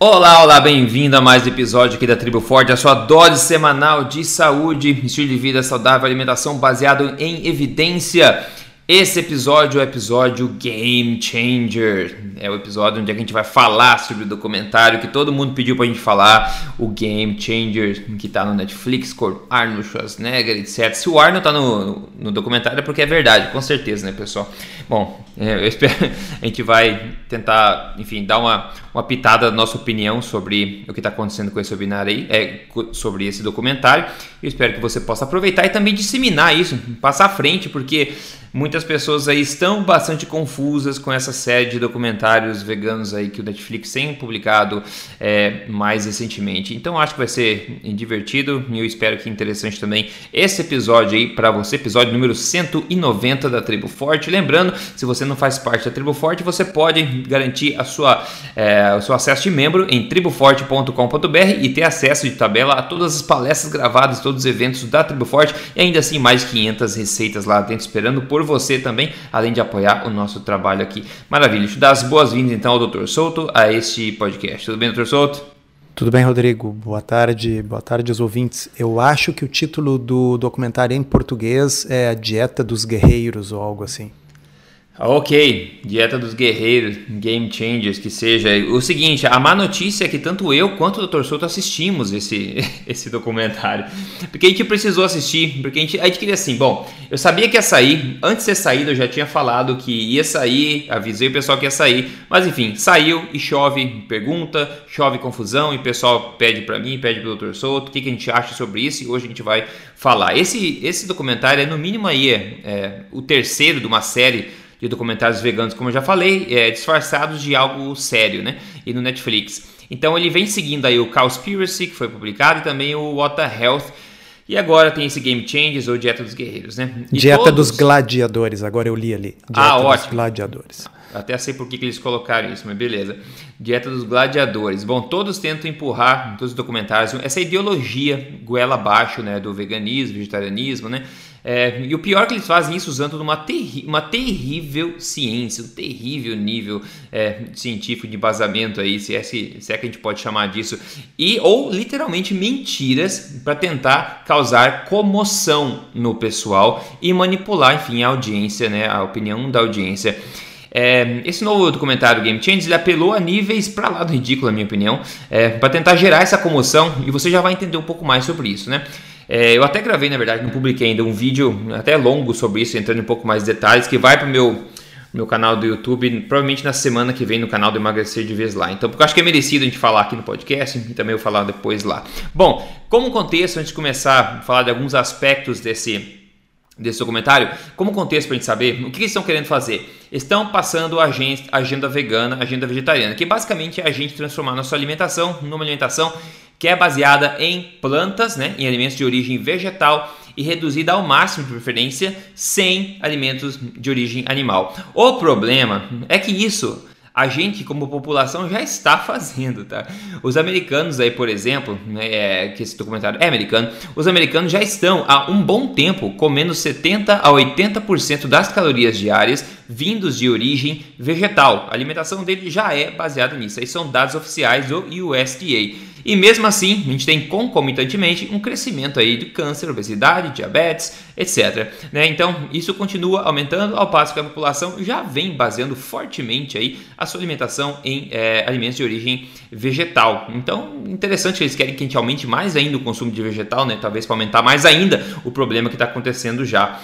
Olá, olá, bem-vindo a mais um episódio aqui da Tribo Forte, a sua dose semanal de saúde, estilo de vida saudável, alimentação baseado em evidência. Esse episódio é o episódio Game Changer. É o episódio onde a gente vai falar sobre o documentário que todo mundo pediu pra gente falar, o Game Changer, que tá no Netflix, com Arnold Schwarzenegger, etc. Se o Arnold tá no, no documentário é porque é verdade, com certeza, né, pessoal? Bom, é, eu espero a gente vai tentar, enfim, dar uma, uma pitada da nossa opinião sobre o que está acontecendo com esse webinar aí, é, sobre esse documentário. Eu espero que você possa aproveitar e também disseminar isso, passar à frente, porque Muitas pessoas aí estão bastante confusas com essa série de documentários veganos aí que o Netflix tem publicado é, mais recentemente. Então acho que vai ser divertido e eu espero que interessante também esse episódio aí para você, episódio número 190 da Tribo Forte. Lembrando, se você não faz parte da Tribo Forte, você pode garantir a sua, é, o seu acesso de membro em triboforte.com.br e ter acesso de tabela a todas as palestras gravadas, todos os eventos da Tribo Forte e ainda assim mais de 500 receitas lá dentro esperando por por você também, além de apoiar o nosso trabalho aqui. Maravilha. Deixa eu dar as boas-vindas então ao Dr. Souto a este podcast. Tudo bem, Dr. Souto? Tudo bem, Rodrigo? Boa tarde, boa tarde aos ouvintes. Eu acho que o título do documentário em português é A Dieta dos Guerreiros ou algo assim. Ok, Dieta dos Guerreiros, Game Changers, que seja. O seguinte, a má notícia é que tanto eu quanto o Dr. Souto assistimos esse, esse documentário. Porque a gente precisou assistir, porque a gente, a gente queria assim, bom, eu sabia que ia sair, antes de ser saído eu já tinha falado que ia sair, avisei o pessoal que ia sair, mas enfim, saiu e chove pergunta, chove confusão e o pessoal pede para mim, pede pro Dr. Souto, o que, que a gente acha sobre isso e hoje a gente vai falar. Esse, esse documentário é no mínimo aí, é, é o terceiro de uma série de documentários veganos, como eu já falei, é, disfarçados de algo sério, né? E no Netflix. Então ele vem seguindo aí o Cowspiracy, que foi publicado, e também o What the Health. E agora tem esse Game Changes ou Dieta dos Guerreiros, né? E Dieta todos... dos Gladiadores, agora eu li ali. Dieta ah, ótimo. dos Gladiadores. Até sei por que, que eles colocaram isso, mas beleza. Dieta dos Gladiadores. Bom, todos tentam empurrar, todos os documentários, essa ideologia goela abaixo, né? Do veganismo, vegetarianismo, né? É, e o pior é que eles fazem isso usando uma, terri uma terrível ciência, um terrível nível é, científico de embasamento aí, se é, se, se é que a gente pode chamar disso, e ou literalmente mentiras para tentar causar comoção no pessoal e manipular, enfim, a audiência, né, a opinião da audiência. É, esse novo documentário Game Change ele apelou a níveis para lá do ridículo, na minha opinião, é, para tentar gerar essa comoção e você já vai entender um pouco mais sobre isso, né? É, eu até gravei, na verdade, não publiquei ainda um vídeo até longo sobre isso, entrando em um pouco mais de detalhes, que vai para o meu, meu canal do YouTube, provavelmente na semana que vem no canal do Emagrecer de Vez lá. Então, porque eu acho que é merecido a gente falar aqui no podcast e também eu falar depois lá. Bom, como contexto, antes de começar a falar de alguns aspectos desse desse documentário, como contexto para a gente saber o que eles estão querendo fazer. Estão passando a agenda vegana, agenda vegetariana, que basicamente é a gente transformar nossa alimentação numa alimentação que é baseada em plantas, né, em alimentos de origem vegetal e reduzida ao máximo de preferência sem alimentos de origem animal. O problema é que isso a gente, como população, já está fazendo, tá? Os americanos aí, por exemplo, né, é, que esse documentário é americano, os americanos já estão há um bom tempo comendo 70 a 80% das calorias diárias vindos de origem vegetal. A alimentação dele já é baseada nisso. Aí são dados oficiais do USDA. E mesmo assim, a gente tem concomitantemente um crescimento aí de câncer, obesidade, diabetes, etc. Né? Então, isso continua aumentando ao passo que a população já vem baseando fortemente aí a sua alimentação em é, alimentos de origem vegetal. Então, interessante que eles querem que a gente aumente mais ainda o consumo de vegetal, né? talvez para aumentar mais ainda o problema que está acontecendo já.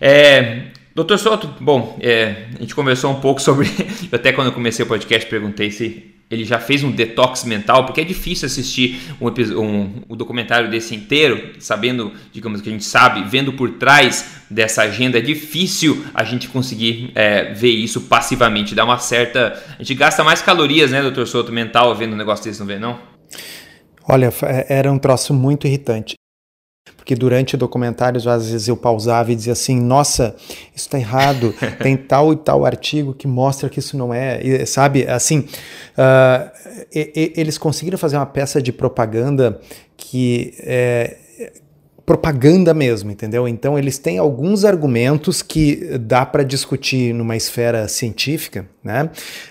É, Doutor Soto, bom, é, a gente conversou um pouco sobre. até quando eu comecei o podcast perguntei se ele já fez um detox mental, porque é difícil assistir um, um, um, documentário desse inteiro, sabendo, digamos que a gente sabe, vendo por trás dessa agenda, é difícil a gente conseguir é, ver isso passivamente, dá uma certa... A gente gasta mais calorias, né, doutor Souto, mental, vendo um negócio desse, não vê, não? Olha, é, era um troço muito irritante porque durante documentários às vezes eu pausava e dizia assim, nossa, isso está errado, tem tal e tal artigo que mostra que isso não é, e, sabe, assim, uh, e, e, eles conseguiram fazer uma peça de propaganda que é, propaganda mesmo, entendeu? Então eles têm alguns argumentos que dá para discutir numa esfera científica, né?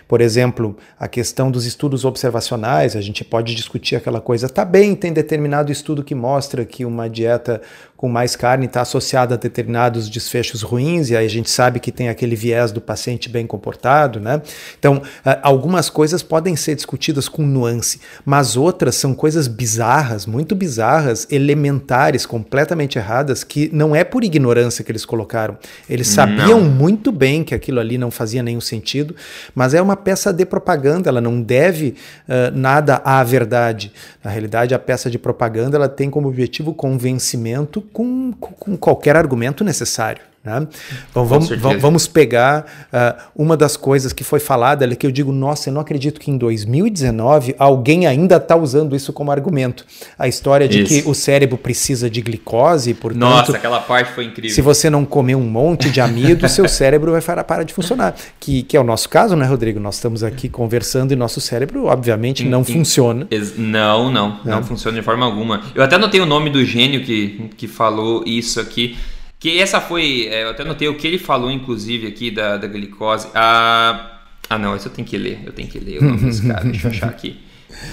Por exemplo, a questão dos estudos observacionais, a gente pode discutir aquela coisa, tá bem, tem determinado estudo que mostra que uma dieta com mais carne está associada a determinados desfechos ruins, e aí a gente sabe que tem aquele viés do paciente bem comportado, né? Então, algumas coisas podem ser discutidas com nuance, mas outras são coisas bizarras, muito bizarras, elementares, completamente erradas, que não é por ignorância que eles colocaram. Eles sabiam não. muito bem que aquilo ali não fazia nenhum sentido, mas é uma peça de propaganda, ela não deve uh, nada à verdade. Na realidade, a peça de propaganda ela tem como objetivo convencimento com, com qualquer argumento necessário. Né? Então, vamos, vamos pegar uh, uma das coisas que foi falada ali, que eu digo, nossa, eu não acredito que em 2019 alguém ainda está usando isso como argumento. A história de isso. que o cérebro precisa de glicose, portanto... Nossa, aquela parte foi incrível. Se você não comer um monte de amido, seu cérebro vai parar de funcionar. Que, que é o nosso caso, né, Rodrigo? Nós estamos aqui conversando e nosso cérebro, obviamente, não funciona. Não, não, não, não funciona de forma alguma. Eu até notei o nome do gênio que, que falou isso aqui, que essa foi. É, eu até notei o que ele falou, inclusive, aqui da, da glicose. Ah, ah, não, isso eu tenho que ler. Eu tenho que ler o nome desse cara. Deixa eu achar aqui.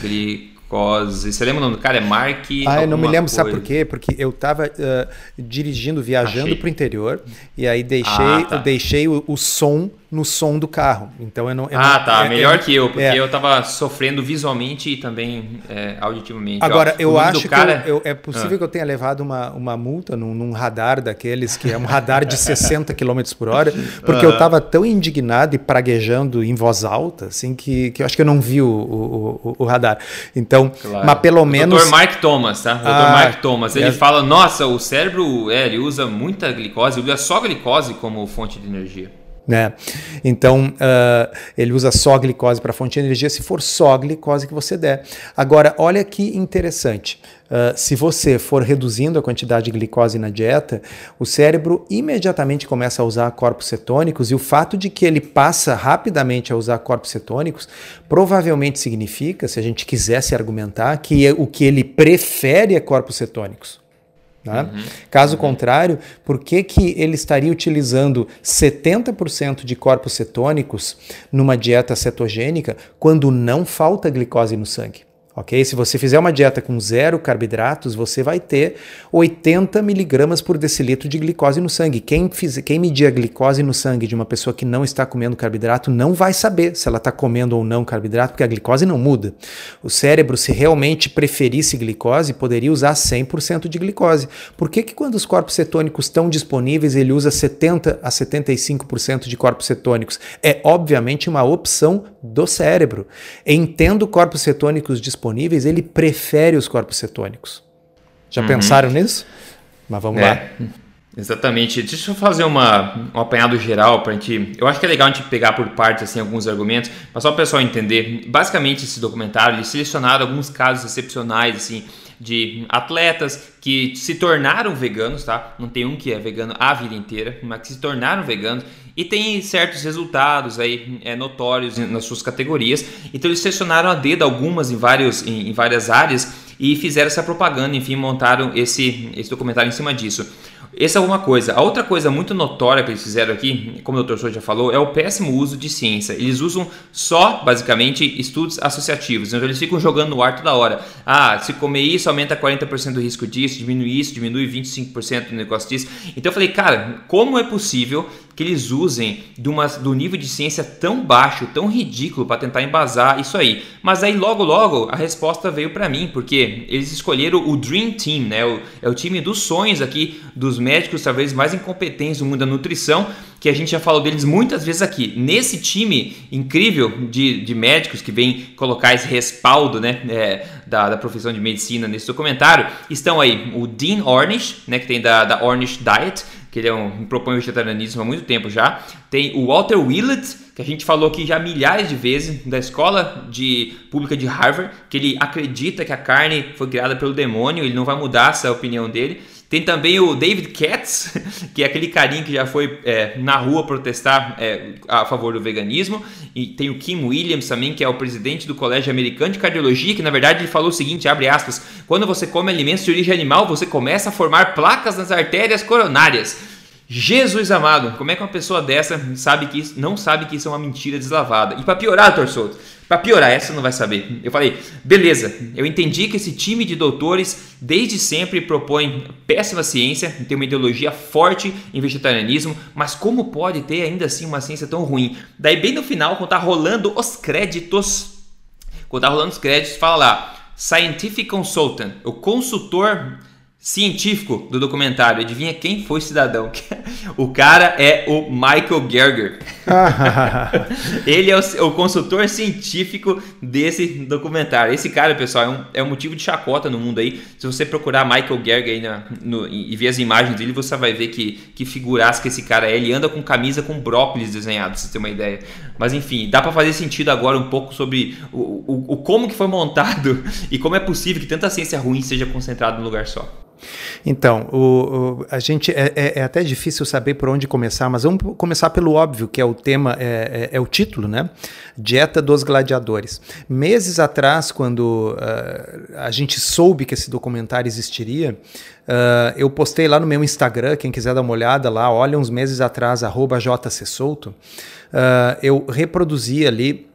Glicose. Você lembra o nome do cara? É Mark. Ah, eu não me lembro, coisa. sabe por quê? Porque eu estava uh, dirigindo, viajando para o interior, e aí deixei, ah, tá. eu deixei o, o som no som do carro. Então eu não. Eu ah, não, tá. É, melhor é, que eu, porque é. eu tava sofrendo visualmente e também é, auditivamente. Agora, Ó, eu acho cara... que eu, eu, é possível ah. que eu tenha levado uma, uma multa num, num, radar daqueles, que é um radar de 60 km por hora, porque eu tava tão indignado e praguejando em voz alta, assim, que, que eu acho que eu não vi o, o, o, o radar. Então, claro. mas pelo menos. O Dr. Mark Thomas, tá? O ah, Dr. Mark Thomas, ele é... fala: nossa, o cérebro, é, ele usa muita glicose, usa só glicose como fonte de energia. Né? Então, uh, ele usa só glicose para fonte de energia, se for só glicose que você der. Agora, olha que interessante. Uh, se você for reduzindo a quantidade de glicose na dieta, o cérebro imediatamente começa a usar corpos cetônicos e o fato de que ele passa rapidamente a usar corpos cetônicos provavelmente significa, se a gente quisesse argumentar, que o que ele prefere é corpos cetônicos. Tá? Uhum. Caso uhum. contrário, por que, que ele estaria utilizando 70% de corpos cetônicos numa dieta cetogênica quando não falta glicose no sangue? Ok? Se você fizer uma dieta com zero carboidratos, você vai ter 80 miligramas por decilitro de glicose no sangue. Quem, fiz, quem medir a glicose no sangue de uma pessoa que não está comendo carboidrato não vai saber se ela está comendo ou não carboidrato, porque a glicose não muda. O cérebro, se realmente preferisse glicose, poderia usar 100% de glicose. Por que, que quando os corpos cetônicos estão disponíveis, ele usa 70 a 75% de corpos cetônicos? É obviamente uma opção do cérebro. Entendo corpos cetônicos disponíveis disponíveis, ele prefere os corpos cetônicos. Já uhum. pensaram nisso? Mas vamos é. lá. Exatamente. Deixa eu fazer uma, um apanhado geral para a gente. Eu acho que é legal a gente pegar por partes assim, alguns argumentos, mas só para o pessoal entender. Basicamente, esse documentário eles selecionaram alguns casos excepcionais assim, de atletas que se tornaram veganos, tá? Não tem um que é vegano a vida inteira, mas que se tornaram veganos e tem certos resultados aí é, notórios nas suas categorias. Então eles selecionaram a dedo algumas em, vários, em, em várias áreas e fizeram essa propaganda, enfim, montaram esse, esse documentário em cima disso. Essa é uma coisa. A outra coisa muito notória que eles fizeram aqui, como o Dr. Souza já falou, é o péssimo uso de ciência. Eles usam só, basicamente, estudos associativos. Então eles ficam jogando no ar toda hora. Ah, se comer isso aumenta 40% do risco disso, diminui isso, diminui 25% do negócio disso. Então eu falei, cara, como é possível que eles usem de uma, do nível de ciência tão baixo, tão ridículo para tentar embasar isso aí. Mas aí logo logo a resposta veio para mim, porque eles escolheram o Dream Team, né? O, é o time dos sonhos aqui, dos médicos talvez mais incompetentes do mundo da nutrição, que a gente já falou deles muitas vezes aqui. Nesse time incrível de, de médicos que vem colocar esse respaldo né, é, da, da profissão de medicina nesse documentário, estão aí o Dean Ornish, né, que tem da, da Ornish Diet, que ele é um, propõe o vegetarianismo há muito tempo já. Tem o Walter Willett, que a gente falou aqui já milhares de vezes, da escola de pública de Harvard, que ele acredita que a carne foi criada pelo demônio, ele não vai mudar essa opinião dele. Tem também o David Katz, que é aquele carinha que já foi é, na rua protestar é, a favor do veganismo. E tem o Kim Williams também, que é o presidente do Colégio Americano de Cardiologia, que na verdade ele falou o seguinte, abre aspas, quando você come alimentos de origem animal, você começa a formar placas nas artérias coronárias. Jesus amado, como é que uma pessoa dessa sabe que isso, não sabe que isso é uma mentira deslavada? E para piorar, Torçoto, para piorar, essa não vai saber. Eu falei, beleza, eu entendi que esse time de doutores desde sempre propõe péssima ciência, tem uma ideologia forte em vegetarianismo, mas como pode ter ainda assim uma ciência tão ruim? Daí, bem no final, quando tá rolando os créditos, quando tá rolando os créditos, fala lá, Scientific Consultant, o consultor científico do documentário. Adivinha quem foi cidadão? o cara é o Michael Gerger. Ele é o, o, consultor científico desse documentário. Esse cara, pessoal, é um, é um, motivo de chacota no mundo aí. Se você procurar Michael Gerger aí na, no, e ver as imagens dele, você vai ver que, que figuraça que esse cara é. Ele anda com camisa com brócolis desenhado, pra você ter uma ideia. Mas enfim, dá para fazer sentido agora um pouco sobre o, o, o como que foi montado e como é possível que tanta ciência ruim seja concentrada num lugar só. Então, o, o, a gente é, é, é, até difícil saber por onde começar, mas vamos começar pelo óbvio, que é o tema, é, é, é o título, né? Dieta dos Gladiadores. Meses atrás, quando uh, a gente soube que esse documentário existiria, uh, eu postei lá no meu Instagram, quem quiser dar uma olhada lá, olha uns meses atrás, arroba uh, eu reproduzi ali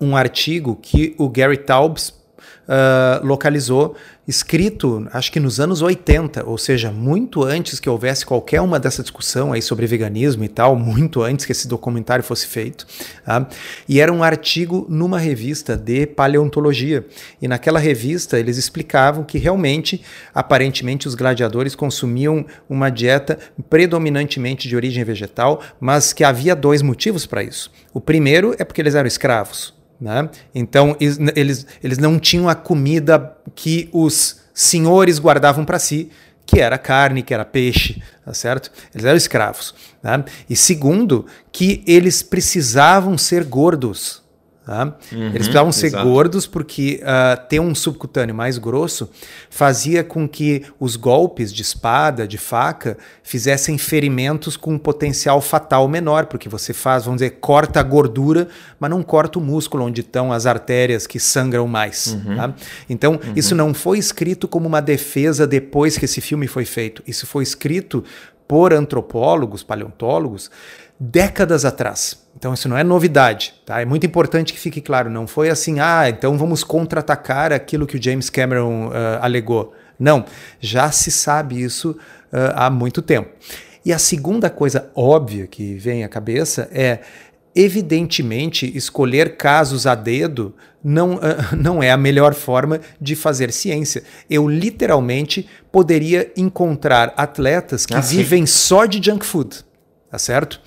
um artigo que o Gary Taubes uh, localizou, escrito acho que nos anos 80, ou seja, muito antes que houvesse qualquer uma dessa discussão aí sobre veganismo e tal, muito antes que esse documentário fosse feito. Tá? E era um artigo numa revista de paleontologia. E naquela revista eles explicavam que realmente, aparentemente, os gladiadores consumiam uma dieta predominantemente de origem vegetal, mas que havia dois motivos para isso. O primeiro é porque eles eram escravos. Né? Então, eles, eles não tinham a comida que os senhores guardavam para si, que era carne, que era peixe, tá certo? Eles eram escravos. Né? E segundo, que eles precisavam ser gordos. Tá? Uhum, Eles precisavam ser exato. gordos porque uh, ter um subcutâneo mais grosso fazia com que os golpes de espada, de faca, fizessem ferimentos com um potencial fatal menor, porque você faz, vamos dizer, corta a gordura, mas não corta o músculo onde estão as artérias que sangram mais. Uhum. Tá? Então, uhum. isso não foi escrito como uma defesa depois que esse filme foi feito. Isso foi escrito por antropólogos, paleontólogos, décadas atrás. Então isso não é novidade, tá? É muito importante que fique claro, não foi assim, ah, então vamos contra-atacar aquilo que o James Cameron uh, alegou. Não, já se sabe isso uh, há muito tempo. E a segunda coisa óbvia que vem à cabeça é, evidentemente, escolher casos a dedo não, uh, não é a melhor forma de fazer ciência. Eu literalmente poderia encontrar atletas que ah, vivem só de junk food, tá certo?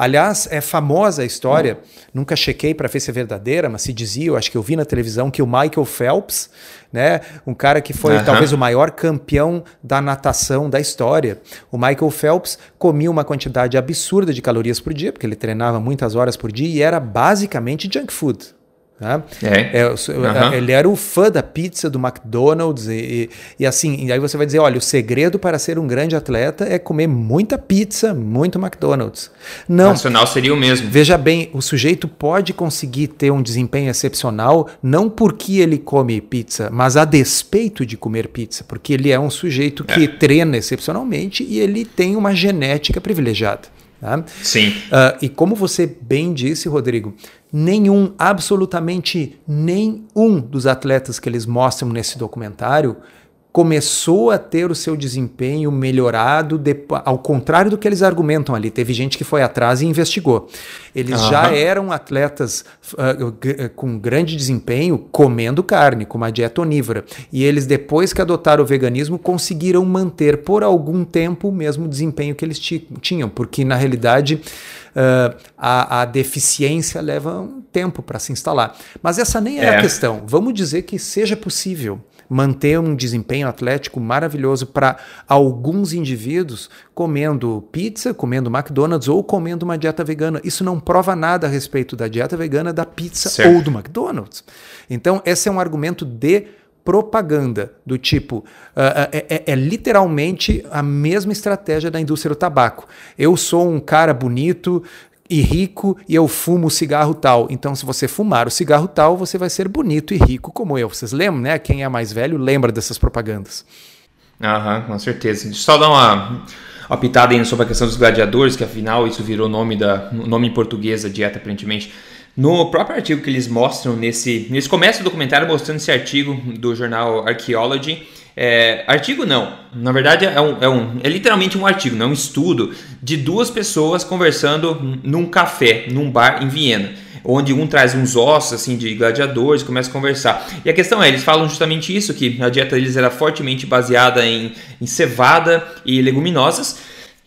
Aliás, é famosa a história, nunca chequei para ver se é verdadeira, mas se dizia, eu acho que eu vi na televisão, que o Michael Phelps, né, um cara que foi talvez o maior campeão da natação da história, o Michael Phelps comia uma quantidade absurda de calorias por dia, porque ele treinava muitas horas por dia e era basicamente junk food. Né? É. É, uhum. Ele era o fã da pizza do McDonald's e, e, e, assim, e aí você vai dizer, olha, o segredo para ser um grande atleta é comer muita pizza, muito McDonald's. Não. O racional seria o mesmo. Veja bem, o sujeito pode conseguir ter um desempenho excepcional não porque ele come pizza, mas a despeito de comer pizza, porque ele é um sujeito que é. treina excepcionalmente e ele tem uma genética privilegiada. Tá? Sim. Uh, e como você bem disse, Rodrigo, nenhum, absolutamente nenhum dos atletas que eles mostram nesse documentário começou a ter o seu desempenho melhorado, de, ao contrário do que eles argumentam ali. Teve gente que foi atrás e investigou. Eles uhum. já eram atletas uh, com grande desempenho comendo carne, com uma dieta onívora. E eles, depois que adotaram o veganismo, conseguiram manter por algum tempo o mesmo desempenho que eles tinham, porque na realidade. Uh, a, a, deficiência leva um tempo para se instalar. Mas essa nem é, é a questão. Vamos dizer que seja possível manter um desempenho atlético maravilhoso para alguns indivíduos comendo pizza, comendo McDonald's ou comendo uma dieta vegana. Isso não prova nada a respeito da dieta vegana, da pizza certo. ou do McDonald's. Então, esse é um argumento de propaganda do tipo uh, é, é, é, literalmente a mesma estratégia da indústria do tabaco. Eu sou um cara bonito e rico e eu fumo o cigarro tal. Então, se você fumar o cigarro tal, você vai ser bonito e rico como eu. Vocês lembram, né? Quem é mais velho lembra dessas propagandas. Aham, com certeza. Deixa eu só dar uma, uma pitada aí sobre a questão dos gladiadores, que afinal isso virou nome da nome em português da dieta aparentemente. No próprio artigo que eles mostram nesse. Eles começam o documentário mostrando esse artigo do jornal Archaeology. É, artigo não, na verdade é, um, é, um, é literalmente um artigo, não é um estudo de duas pessoas conversando num café, num bar em Viena onde um traz uns ossos assim de gladiadores, começa a conversar. E a questão é, eles falam justamente isso, que a dieta deles era fortemente baseada em, em cevada e leguminosas,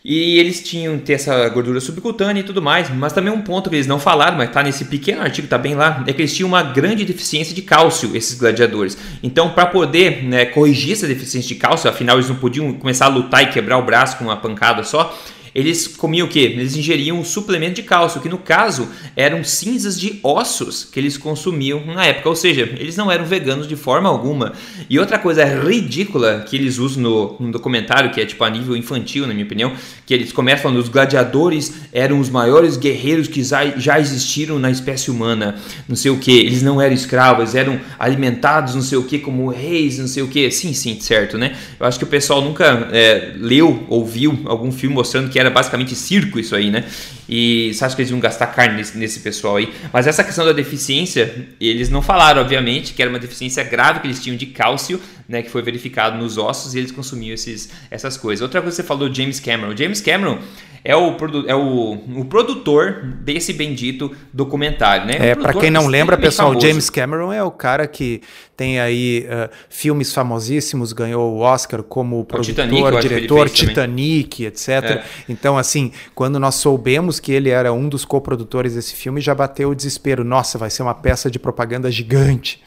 e eles tinham ter essa gordura subcutânea e tudo mais, mas também um ponto que eles não falaram, mas está nesse pequeno artigo, está bem lá, é que eles tinham uma grande deficiência de cálcio, esses gladiadores. Então, para poder né, corrigir essa deficiência de cálcio, afinal eles não podiam começar a lutar e quebrar o braço com uma pancada só, eles comiam o quê? Eles ingeriam um suplemento de cálcio, que no caso eram cinzas de ossos que eles consumiam na época, ou seja, eles não eram veganos de forma alguma. E outra coisa ridícula que eles usam no, no documentário, que é tipo a nível infantil, na minha opinião, que eles começam falando os gladiadores eram os maiores guerreiros que já existiram na espécie humana, não sei o que, eles não eram escravos, eram alimentados, não sei o que, como reis, não sei o que. Sim, sim, certo, né? Eu acho que o pessoal nunca é, leu ou viu algum filme mostrando que era basicamente circo isso aí, né? E você acha que eles iam gastar carne nesse, nesse pessoal aí? Mas essa questão da deficiência, eles não falaram, obviamente, que era uma deficiência grave que eles tinham de cálcio, né? Que foi verificado nos ossos e eles consumiam esses, essas coisas. Outra coisa que você falou, James Cameron. James Cameron é o, é o, o produtor desse bendito documentário, né? É, para quem não lembra, pessoal, famoso. James Cameron é o cara que tem aí uh, filmes famosíssimos, ganhou o Oscar como o produtor, Titanic, diretor, Titanic, etc. É. Então, assim, quando nós soubemos que ele era um dos coprodutores desse filme, já bateu o desespero. Nossa, vai ser uma peça de propaganda gigante.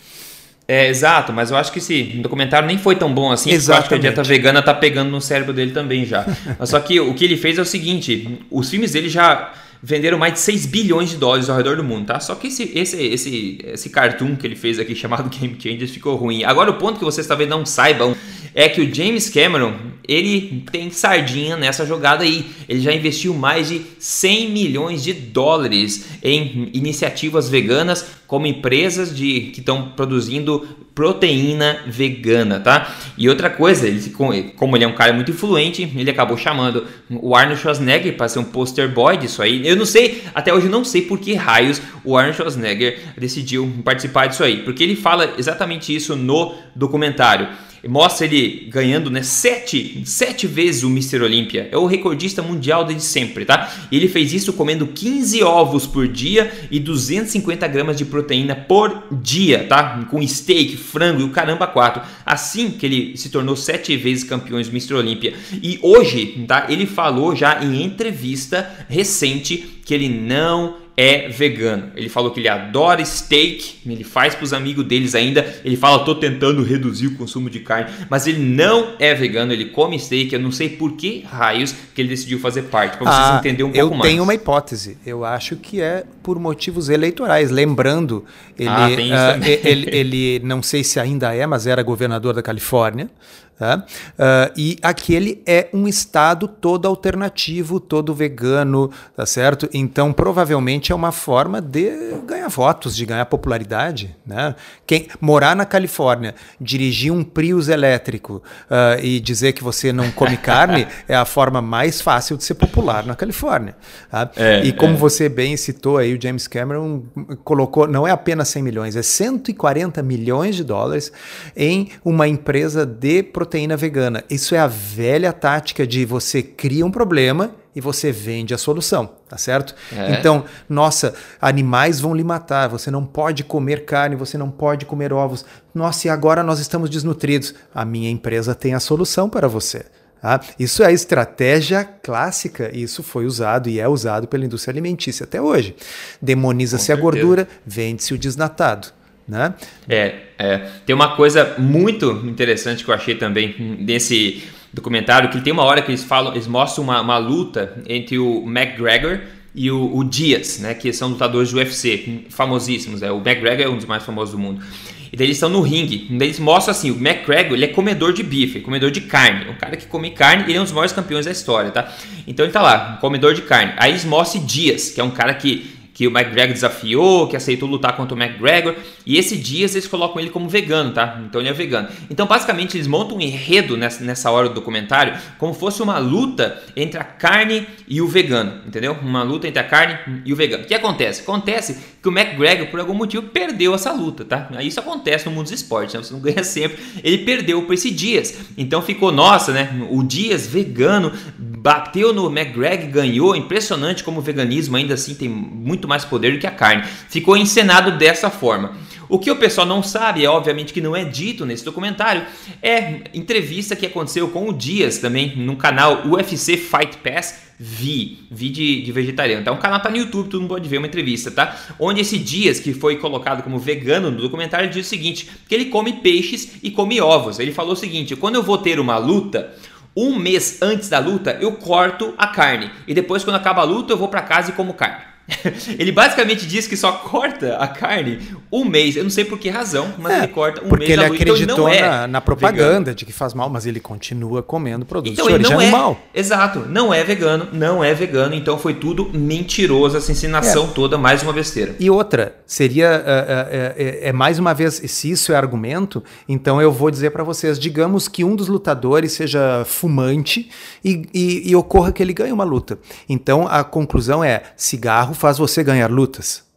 É, exato, mas eu acho que esse documentário nem foi tão bom assim, Exatamente. eu acho que a dieta vegana tá pegando no cérebro dele também já. mas só que o que ele fez é o seguinte, os filmes dele já venderam mais de 6 bilhões de dólares ao redor do mundo, tá? Só que esse, esse, esse, esse cartoon que ele fez aqui chamado Game Changers ficou ruim. Agora o ponto que vocês talvez não saibam é que o James Cameron, ele tem sardinha nessa jogada aí. Ele já investiu mais de 100 milhões de dólares em iniciativas veganas, como empresas de que estão produzindo proteína vegana, tá? E outra coisa, ele, como ele é um cara muito influente, ele acabou chamando o Arnold Schwarzenegger para ser um poster boy disso aí. Eu não sei, até hoje eu não sei por que raios o Arnold Schwarzenegger decidiu participar disso aí, porque ele fala exatamente isso no documentário mostra ele ganhando né, sete, sete vezes o Mr. Olympia. É o recordista mundial desde sempre, tá? E ele fez isso comendo 15 ovos por dia e 250 gramas de proteína por dia, tá? Com steak, frango e o caramba quatro. Assim que ele se tornou sete vezes campeão do Mr. Olympia. E hoje, tá? Ele falou já em entrevista recente que ele não é vegano. Ele falou que ele adora steak, ele faz para os amigos deles ainda. Ele fala, tô tentando reduzir o consumo de carne, mas ele não é vegano, ele come steak. Eu não sei por que raios que ele decidiu fazer parte, para vocês ah, entenderem um pouco mais. Eu tenho uma hipótese. Eu acho que é por motivos eleitorais. Lembrando, ele, ah, uh, ele, ele, não sei se ainda é, mas era governador da Califórnia. Tá? Uh, e aquele é um estado todo alternativo, todo vegano, tá certo? Então, provavelmente é uma forma de ganhar votos, de ganhar popularidade. Né? Quem morar na Califórnia, dirigir um Prius elétrico uh, e dizer que você não come carne é a forma mais fácil de ser popular na Califórnia. Tá? É, e como é. você bem citou aí, o James Cameron colocou, não é apenas 100 milhões, é 140 milhões de dólares em uma empresa de proteína proteína vegana. Isso é a velha tática de você cria um problema e você vende a solução, tá certo? É. Então, nossa, animais vão lhe matar, você não pode comer carne, você não pode comer ovos. Nossa, e agora nós estamos desnutridos. A minha empresa tem a solução para você. Tá? Isso é a estratégia clássica, isso foi usado e é usado pela indústria alimentícia até hoje. Demoniza-se a gordura, vende-se o desnatado. Né? É, é, tem uma coisa muito interessante que eu achei também nesse documentário, que tem uma hora que eles falam, eles mostram uma, uma luta entre o McGregor e o, o Diaz, né, que são lutadores do UFC, famosíssimos. É, o McGregor é um dos mais famosos do mundo. E daí eles estão no ringue. E daí eles mostram assim: o McGregor ele é comedor de bife, comedor de carne. O cara que come carne, ele é um dos maiores campeões da história, tá? Então ele tá lá, comedor de carne. Aí eles mostram Dias, que é um cara que que o McGregor desafiou, que aceitou lutar contra o McGregor, e esse Dias eles colocam ele como vegano, tá? Então ele é vegano. Então basicamente eles montam um enredo nessa, nessa hora do documentário como fosse uma luta entre a carne e o vegano, entendeu? Uma luta entre a carne e o vegano. O que acontece? Acontece que o McGregor, por algum motivo, perdeu essa luta, tá? Isso acontece no mundo dos esportes, né? Você não ganha sempre. Ele perdeu por esse Dias. Então ficou, nossa, né? O Dias vegano bateu no McGregor, ganhou. Impressionante como o veganismo ainda assim tem muito mais poder do que a carne. Ficou encenado dessa forma. O que o pessoal não sabe, é obviamente que não é dito nesse documentário, é entrevista que aconteceu com o Dias também no canal UFC Fight Pass Vi, Vi de, de vegetariano. Então o canal tá no YouTube, todo mundo pode ver uma entrevista, tá? Onde esse Dias, que foi colocado como vegano no documentário, diz o seguinte: que ele come peixes e come ovos. Ele falou o seguinte: quando eu vou ter uma luta, um mês antes da luta, eu corto a carne. E depois, quando acaba a luta, eu vou para casa e como carne. ele basicamente diz que só corta a carne um mês. Eu não sei por que razão, mas é, ele corta um porque mês. Porque ele então, acreditou então, ele é na, propaganda vegano. de que faz mal, mas ele continua comendo produtos então, de origem não animal. É, exato, não é vegano, não é vegano, então foi tudo mentiroso, essa ensinação é. toda, mais uma besteira. E outra, seria é, é mais uma vez, se isso é argumento, então eu vou dizer para vocês, digamos que um dos lutadores seja fumante e, e, e ocorra que ele ganhe uma luta. Então a conclusão é cigarro faz você ganhar lutas.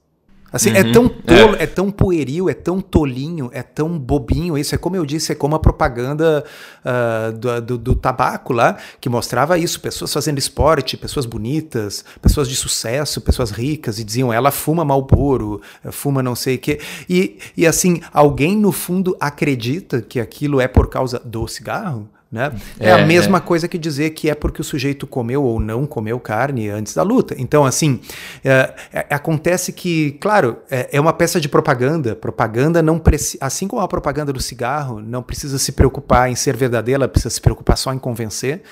Assim, é uhum, é tão tolo, é. é. tão pueril, é tão tolinho, é tão bobinho isso. É como eu disse, é como a propaganda uh, do, do, do, tabaco lá, que mostrava isso: pessoas fazendo esporte, pessoas bonitas, pessoas de sucesso, pessoas ricas, e diziam, ela fuma malboro, fuma não sei o quê. E, e assim, alguém no fundo acredita que aquilo é por causa do cigarro? Né? É, é, a mesma é. coisa que dizer que é porque o sujeito comeu ou não comeu carne antes da luta. Então, assim, é, é acontece que, claro, é, é, uma peça de propaganda. Propaganda não precisa, assim como a propaganda do cigarro, não precisa se preocupar em ser verdadeira, precisa se preocupar só em convencer.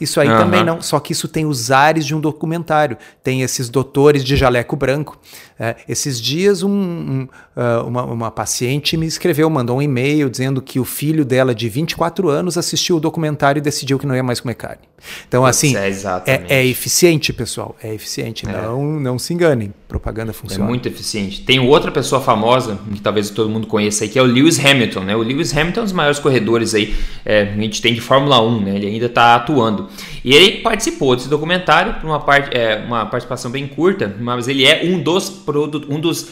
Isso aí uhum. também não. Só que isso tem os ares de um documentário. Tem esses doutores de jaleco branco. É, esses dias, um, um, uma, uma paciente me escreveu, mandou um e-mail dizendo que o filho dela, de 24 anos, assistiu o documentário e decidiu que não ia mais comer carne. Então, assim, é, é, é, eficiente, pessoal. É eficiente. É. Não, não se enganem. Propaganda funciona. É muito eficiente. Tem outra pessoa famosa, que talvez todo mundo conheça aí, que é o Lewis Hamilton. Né? O Lewis Hamilton é um dos maiores corredores aí, é, a gente tem de Fórmula 1, né? ele ainda está atuando. E ele participou desse documentário, por uma, parte, é, uma participação bem curta, mas ele é um dos, produtos, um dos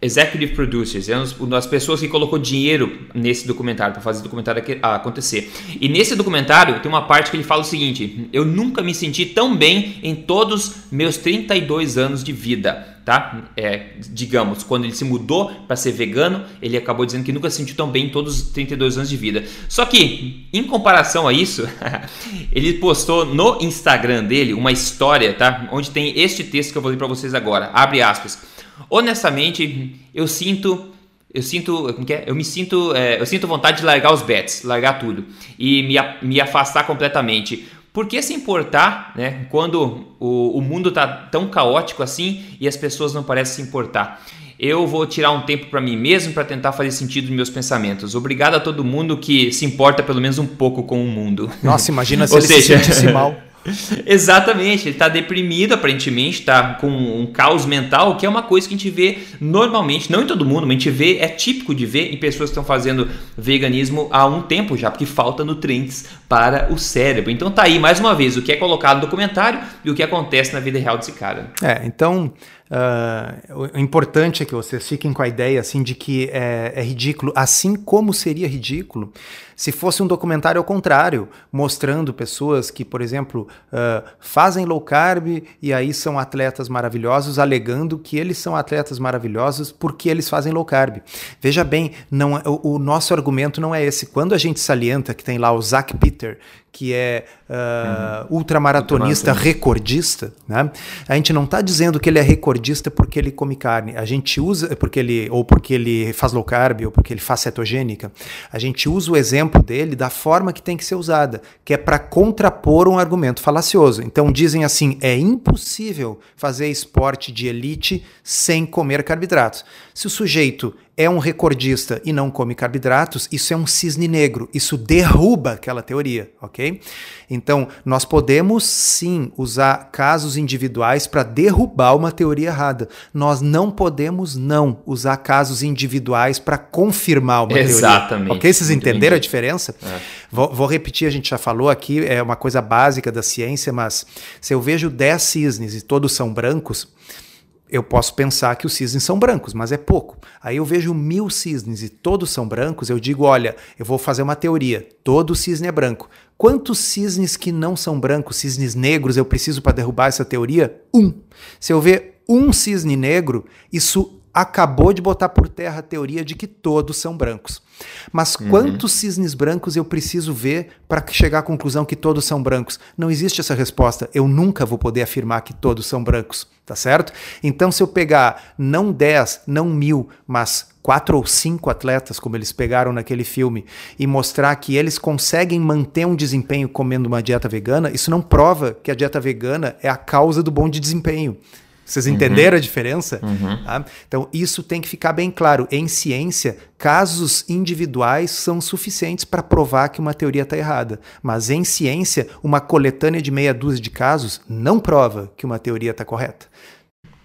executive producers, é uma das pessoas que colocou dinheiro nesse documentário para fazer o documentário acontecer. E nesse documentário tem uma parte que ele fala o seguinte: eu nunca me senti tão bem em todos meus 32 anos de vida. Tá? É, digamos, quando ele se mudou para ser vegano, ele acabou dizendo que nunca se sentiu tão bem em todos os 32 anos de vida. Só que, em comparação a isso, ele postou no Instagram dele uma história, tá? Onde tem este texto que eu vou ler para vocês agora. Abre aspas. Honestamente, eu sinto eu sinto, como que é? Eu me sinto, é, eu sinto vontade de largar os bets, largar tudo e me, me afastar completamente. Por que se importar, né, quando o, o mundo tá tão caótico assim e as pessoas não parecem se importar? Eu vou tirar um tempo para mim mesmo para tentar fazer sentido nos meus pensamentos. Obrigado a todo mundo que se importa pelo menos um pouco com o mundo. Nossa, imagina se ele seja... se sentisse mal. Exatamente, ele está deprimido aparentemente, está com um caos mental, que é uma coisa que a gente vê normalmente, não em todo mundo, mas a gente vê, é típico de ver em pessoas que estão fazendo veganismo há um tempo já, porque falta nutrientes para o cérebro. Então tá aí mais uma vez o que é colocado no documentário e o que acontece na vida real desse cara. É, então Uh, o importante é que vocês fiquem com a ideia assim de que é, é, ridículo, assim como seria ridículo se fosse um documentário ao contrário, mostrando pessoas que, por exemplo, uh, fazem low carb e aí são atletas maravilhosos, alegando que eles são atletas maravilhosos porque eles fazem low carb. Veja bem, não, é, o, o nosso argumento não é esse. Quando a gente salienta que tem lá o Zach Peter, que é uh, uhum. ultramaratonista recordista, né? A gente não está dizendo que ele é recordista porque ele come carne. A gente usa porque ele ou porque ele faz low carb ou porque ele faz cetogênica. A gente usa o exemplo dele da forma que tem que ser usada, que é para contrapor um argumento falacioso. Então dizem assim: é impossível fazer esporte de elite sem comer carboidratos. Se o sujeito é um recordista e não come carboidratos, isso é um cisne negro, isso derruba aquela teoria, ok? Então, nós podemos sim usar casos individuais para derrubar uma teoria errada. Nós não podemos não usar casos individuais para confirmar uma Exatamente. teoria. Exatamente. Ok? Vocês entenderam a diferença? É. Vou, vou, repetir, a gente já falou aqui, é uma coisa básica da ciência, mas se eu vejo 10 cisnes e todos são brancos, eu posso pensar que os cisnes são brancos, mas é pouco. Aí eu vejo mil cisnes e todos são brancos, eu digo, olha, eu vou fazer uma teoria, todo cisne é branco. Quantos cisnes que não são brancos, cisnes negros, eu preciso para derrubar essa teoria? Um. Se eu ver um cisne negro, isso acabou de botar por terra a teoria de que todos são brancos. Mas uhum. quantos cisnes brancos eu preciso ver para chegar à conclusão que todos são brancos? Não existe essa resposta. Eu nunca vou poder afirmar que todos são brancos, tá certo? Então, se eu pegar não 10, não mil, mas quatro ou cinco atletas, como eles pegaram naquele filme, e mostrar que eles conseguem manter um desempenho comendo uma dieta vegana, isso não prova que a dieta vegana é a causa do bom de desempenho. Vocês entenderam uhum. a diferença? Uhum. Tá? Então, isso tem que ficar bem claro. Em ciência, casos individuais são suficientes para provar que uma teoria está errada. Mas em ciência, uma coletânea de meia dúzia de casos não prova que uma teoria está correta.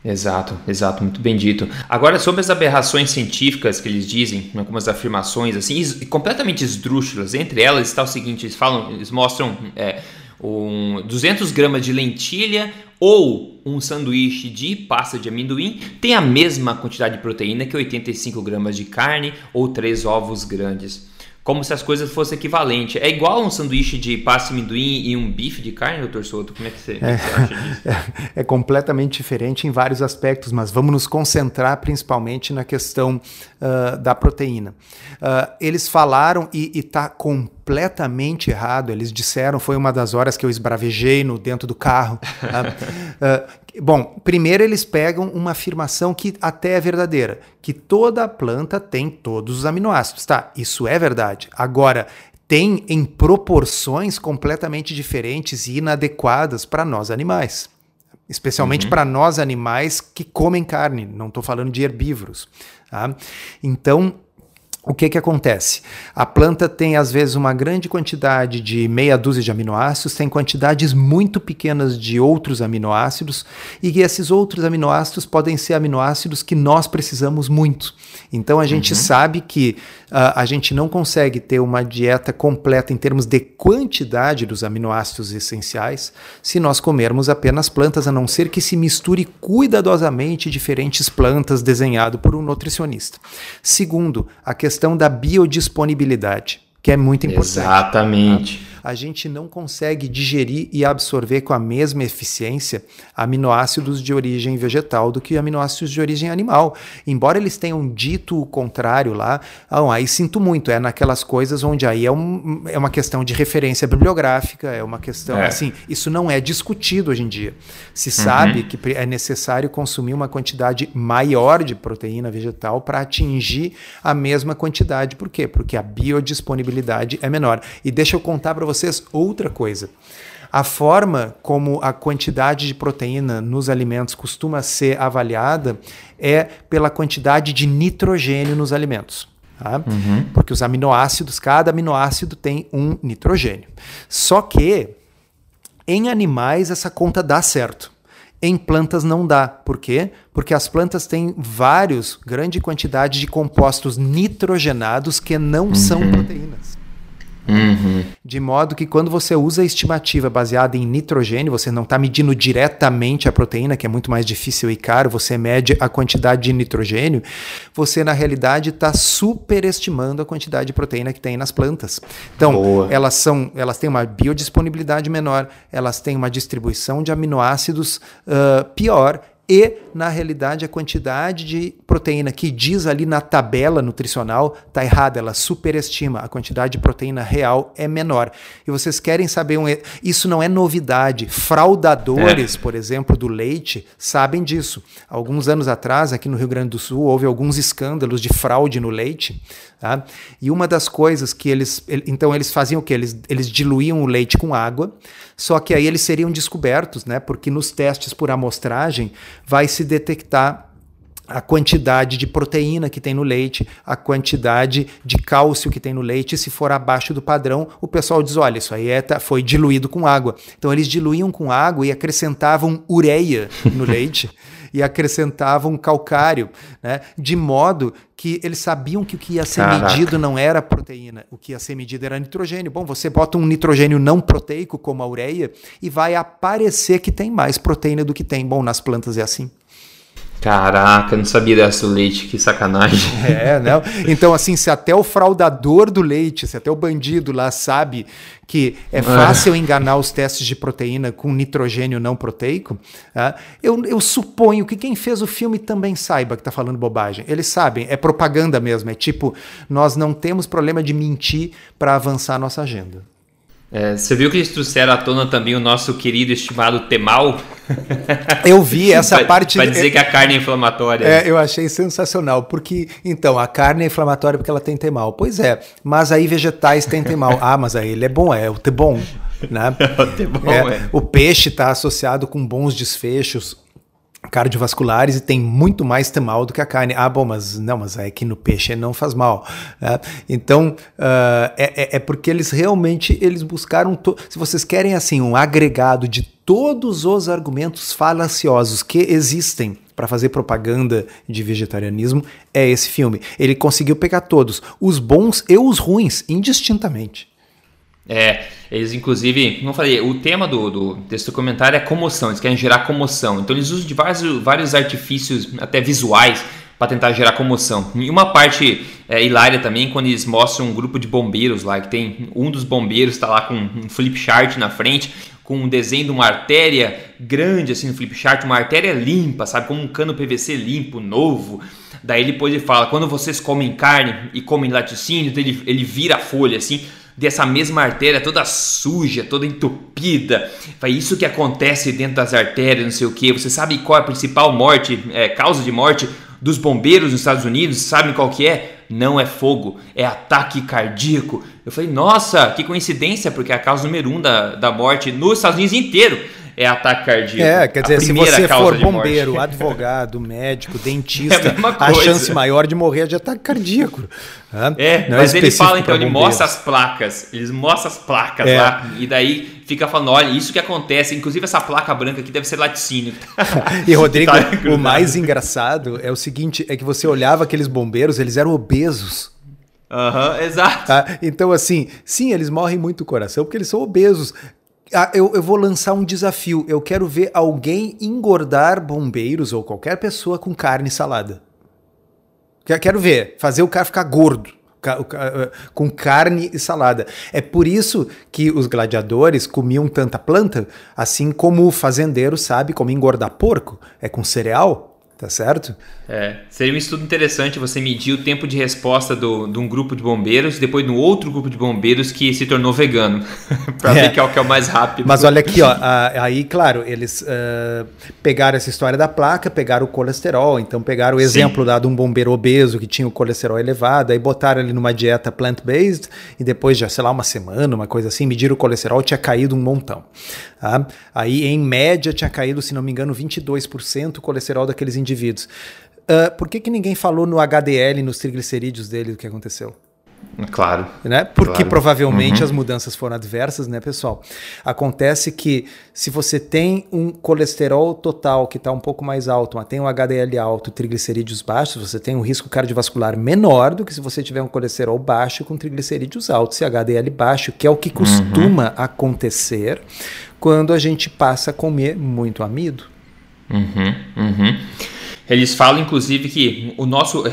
Exato, exato, muito bem dito. Agora, sobre as aberrações científicas que eles dizem, algumas afirmações assim, completamente esdrúxulas, entre elas está o seguinte: eles falam, eles mostram. É, um 200 gramas de lentilha ou um sanduíche de pasta de amendoim tem a mesma quantidade de proteína que 85 gramas de carne ou 3 ovos grandes como se as coisas fossem equivalentes. É igual um sanduíche de pasta de amendoim e um bife de carne, doutor Souto? Como é que você, é, você acha disso? É, é, completamente diferente em vários aspectos, mas vamos nos concentrar principalmente na questão uh, da proteína. Uh, eles falaram, e está completamente errado, eles disseram, foi uma das horas que eu esbravejei no dentro do carro, uh, Bom, primeiro eles pegam uma afirmação que até é verdadeira, que toda planta tem todos os aminoácidos. Tá, isso é verdade. Agora, tem em proporções completamente diferentes e inadequadas para nós animais. Especialmente uhum. para nós animais que comem carne, não estou falando de herbívoros. Tá? Então, o que, que acontece? A planta tem, às vezes, uma grande quantidade de meia dúzia de aminoácidos, tem quantidades muito pequenas de outros aminoácidos, e esses outros aminoácidos podem ser aminoácidos que nós precisamos muito. Então, a gente uhum. sabe que a gente não consegue ter uma dieta completa em termos de quantidade dos aminoácidos essenciais se nós comermos apenas plantas, a não ser que se misture cuidadosamente diferentes plantas desenhado por um nutricionista. Segundo, a questão questão da biodisponibilidade, que é muito importante. Exatamente. Tá? A gente não consegue digerir e absorver com a mesma eficiência aminoácidos de origem vegetal do que aminoácidos de origem animal. Embora eles tenham dito o contrário lá, ah, aí sinto muito, é naquelas coisas onde aí é, um, é uma questão de referência bibliográfica, é uma questão é. assim, isso não é discutido hoje em dia. Se uhum. sabe que é necessário consumir uma quantidade maior de proteína vegetal para atingir a mesma quantidade. Por quê? Porque a biodisponibilidade é menor. E deixa eu contar para vocês outra coisa. A forma como a quantidade de proteína nos alimentos costuma ser avaliada é pela quantidade de nitrogênio nos alimentos. Tá? Uhum. Porque os aminoácidos, cada aminoácido tem um nitrogênio. Só que em animais essa conta dá certo. Em plantas não dá. Por quê? Porque as plantas têm vários, grande quantidade de compostos nitrogenados que não uhum. são proteínas. Uhum. De modo que quando você usa a estimativa baseada em nitrogênio, você não está medindo diretamente a proteína, que é muito mais difícil e caro, você mede a quantidade de nitrogênio, você na realidade está superestimando a quantidade de proteína que tem nas plantas. Então, elas são, elas têm uma biodisponibilidade menor, elas têm uma distribuição de aminoácidos uh, pior e, na realidade, a quantidade de proteína que diz ali na tabela nutricional está errada, ela superestima. A quantidade de proteína real é menor. E vocês querem saber um. Isso não é novidade. Fraudadores, é. por exemplo, do leite, sabem disso. Alguns anos atrás, aqui no Rio Grande do Sul, houve alguns escândalos de fraude no leite. Tá? E uma das coisas que eles. Então, eles faziam o quê? Eles, eles diluíam o leite com água, só que aí eles seriam descobertos, né? Porque nos testes por amostragem vai se detectar a quantidade de proteína que tem no leite, a quantidade de cálcio que tem no leite. Se for abaixo do padrão, o pessoal diz: olha, isso aí é, tá, foi diluído com água. Então eles diluíam com água e acrescentavam ureia no leite e acrescentavam calcário, né? de modo que eles sabiam que o que ia ser Caraca. medido não era proteína, o que ia ser medido era nitrogênio. Bom, você bota um nitrogênio não proteico, como a ureia, e vai aparecer que tem mais proteína do que tem. Bom, nas plantas é assim. Caraca, não sabia dessa do leite, que sacanagem. É, não. Então, assim, se até o fraudador do leite, se até o bandido lá sabe que é fácil enganar os testes de proteína com nitrogênio não proteico, uh, eu, eu, suponho que quem fez o filme também saiba que está falando bobagem. Eles sabem, é propaganda mesmo. É tipo, nós não temos problema de mentir para avançar a nossa agenda. É, você viu que eles trouxeram à tona também o nosso querido estimado Temal? Eu vi essa pra, parte. Para dizer que a carne é inflamatória. É, eu achei sensacional, porque, então, a carne é inflamatória porque ela tem Temal. Pois é, mas aí vegetais têm Temal. Ah, mas aí ele é bom, é o Tebom. Né? o, Tebom, é, é. o peixe está associado com bons desfechos cardiovasculares e tem muito mais mal do que a carne. Ah, bom, mas não, mas é que no peixe não faz mal. Né? Então, uh, é, é, porque eles realmente eles buscaram, se vocês querem assim, um agregado de todos os argumentos falaciosos que existem para fazer propaganda de vegetarianismo, é esse filme. Ele conseguiu pegar todos, os bons e os ruins, indistintamente. É, eles inclusive, como eu falei, o tema do, do, desse documentário é comoção, eles querem gerar comoção. Então eles usam de vários, vários artifícios, até visuais, para tentar gerar comoção. E uma parte é, hilária também, quando eles mostram um grupo de bombeiros lá, que tem um dos bombeiros está lá com um flip chart na frente, com um desenho de uma artéria grande assim no flip chart, uma artéria limpa, sabe, como um cano PVC limpo, novo. Daí depois ele fala, quando vocês comem carne e comem laticínios, ele, ele vira a folha assim, dessa mesma artéria toda suja, toda entupida. Foi isso que acontece dentro das artérias, não sei o que. Você sabe qual é a principal morte, é, causa de morte dos bombeiros nos Estados Unidos? Sabe qual que é? Não é fogo, é ataque cardíaco. Eu falei, nossa, que coincidência, porque é a causa número um da, da morte nos Estados Unidos inteiro é ataque cardíaco. É, quer dizer, se você for bombeiro, advogado, médico, dentista, é a, a, chance maior de morrer é de ataque cardíaco. É, Não é mas é ele fala, então, ele mostra as placas, eles mostram as placas é. lá, e daí fica falando, olha, isso que acontece, inclusive essa placa branca aqui deve ser laticínio. e Rodrigo, tá o mais engraçado é o seguinte, é que você olhava aqueles bombeiros, eles eram obesos. Aham, uhum, exato. Tá? Então, assim, sim, eles morrem muito coração porque eles são obesos. Ah, eu, eu, vou lançar um desafio. Eu quero ver alguém engordar bombeiros ou qualquer pessoa com carne e salada. Quero ver. Fazer o cara ficar gordo. Ah, com carne e salada. É por isso que os gladiadores comiam tanta planta, assim como o fazendeiro sabe como engordar porco. É com cereal, tá certo? É, seria um estudo interessante você medir o tempo de resposta do, de um grupo de bombeiros depois de um outro grupo de bombeiros que se tornou vegano, para é. ver qual que é o mais rápido. Mas olha aqui, ó, aí, claro, eles uh, pegaram essa história da placa, pegaram o colesterol, então pegaram o exemplo lá de um bombeiro obeso que tinha o colesterol elevado, aí botaram ele numa dieta plant-based e depois de, sei lá, uma semana, uma coisa assim, mediram o colesterol, tinha caído um montão. Tá? Aí, em média, tinha caído, se não me engano, 22% o colesterol daqueles indivíduos. Uh, por que, que ninguém falou no HDL, nos triglicerídeos dele, do que aconteceu? Claro. Né? Porque claro. provavelmente uhum. as mudanças foram adversas, né, pessoal? Acontece que se você tem um colesterol total que está um pouco mais alto, mas tem um HDL alto, triglicerídeos baixos, você tem um risco cardiovascular menor do que se você tiver um colesterol baixo com triglicerídeos altos e HDL baixo, que é o que costuma uhum. acontecer quando a gente passa a comer muito amido. Uhum, uhum. Eles falam, inclusive, que o nosso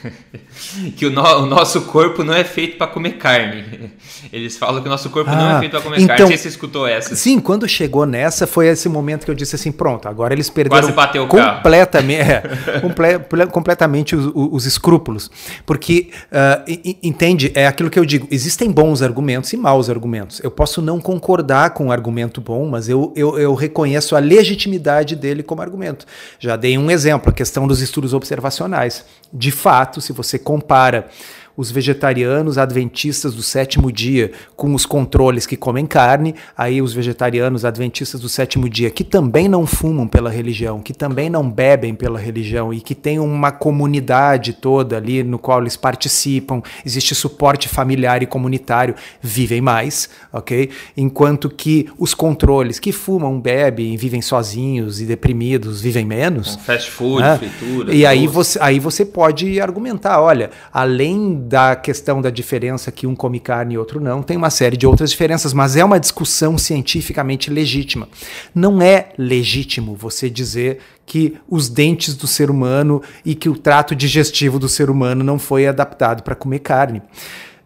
que o, no, o, nosso corpo não é feito para comer carne. Eles falam que o nosso corpo ah, não é ah, feito para comer então, carne. Não sei se você escutou essa. Sim, quando chegou nessa, foi esse momento que eu disse assim: pronto, agora eles perderam completamente, é, comple, completamente os, os, escrúpulos. Porque, uh, entende, é aquilo que eu digo: existem bons argumentos e maus argumentos. Eu posso não concordar com um argumento bom, mas eu, eu, eu reconheço a legitimidade dele como argumento. Já dei um exemplo questão dos estudos observacionais. De fato, se você compara os vegetarianos adventistas do sétimo dia com os controles que comem carne, aí os vegetarianos adventistas do sétimo dia que também não fumam pela religião, que também não bebem pela religião e que tem uma comunidade toda ali no qual eles participam, existe suporte familiar e comunitário, vivem mais, ok? Enquanto que os controles que fumam, bebem, vivem sozinhos e deprimidos, vivem menos. Fast food, né? fritura. E aí você, aí você pode argumentar, olha, além da questão da diferença que um come carne e outro não, tem uma série de outras diferenças, mas é uma discussão cientificamente legítima. Não é legítimo você dizer que os dentes do ser humano e que o trato digestivo do ser humano não foi adaptado para comer carne.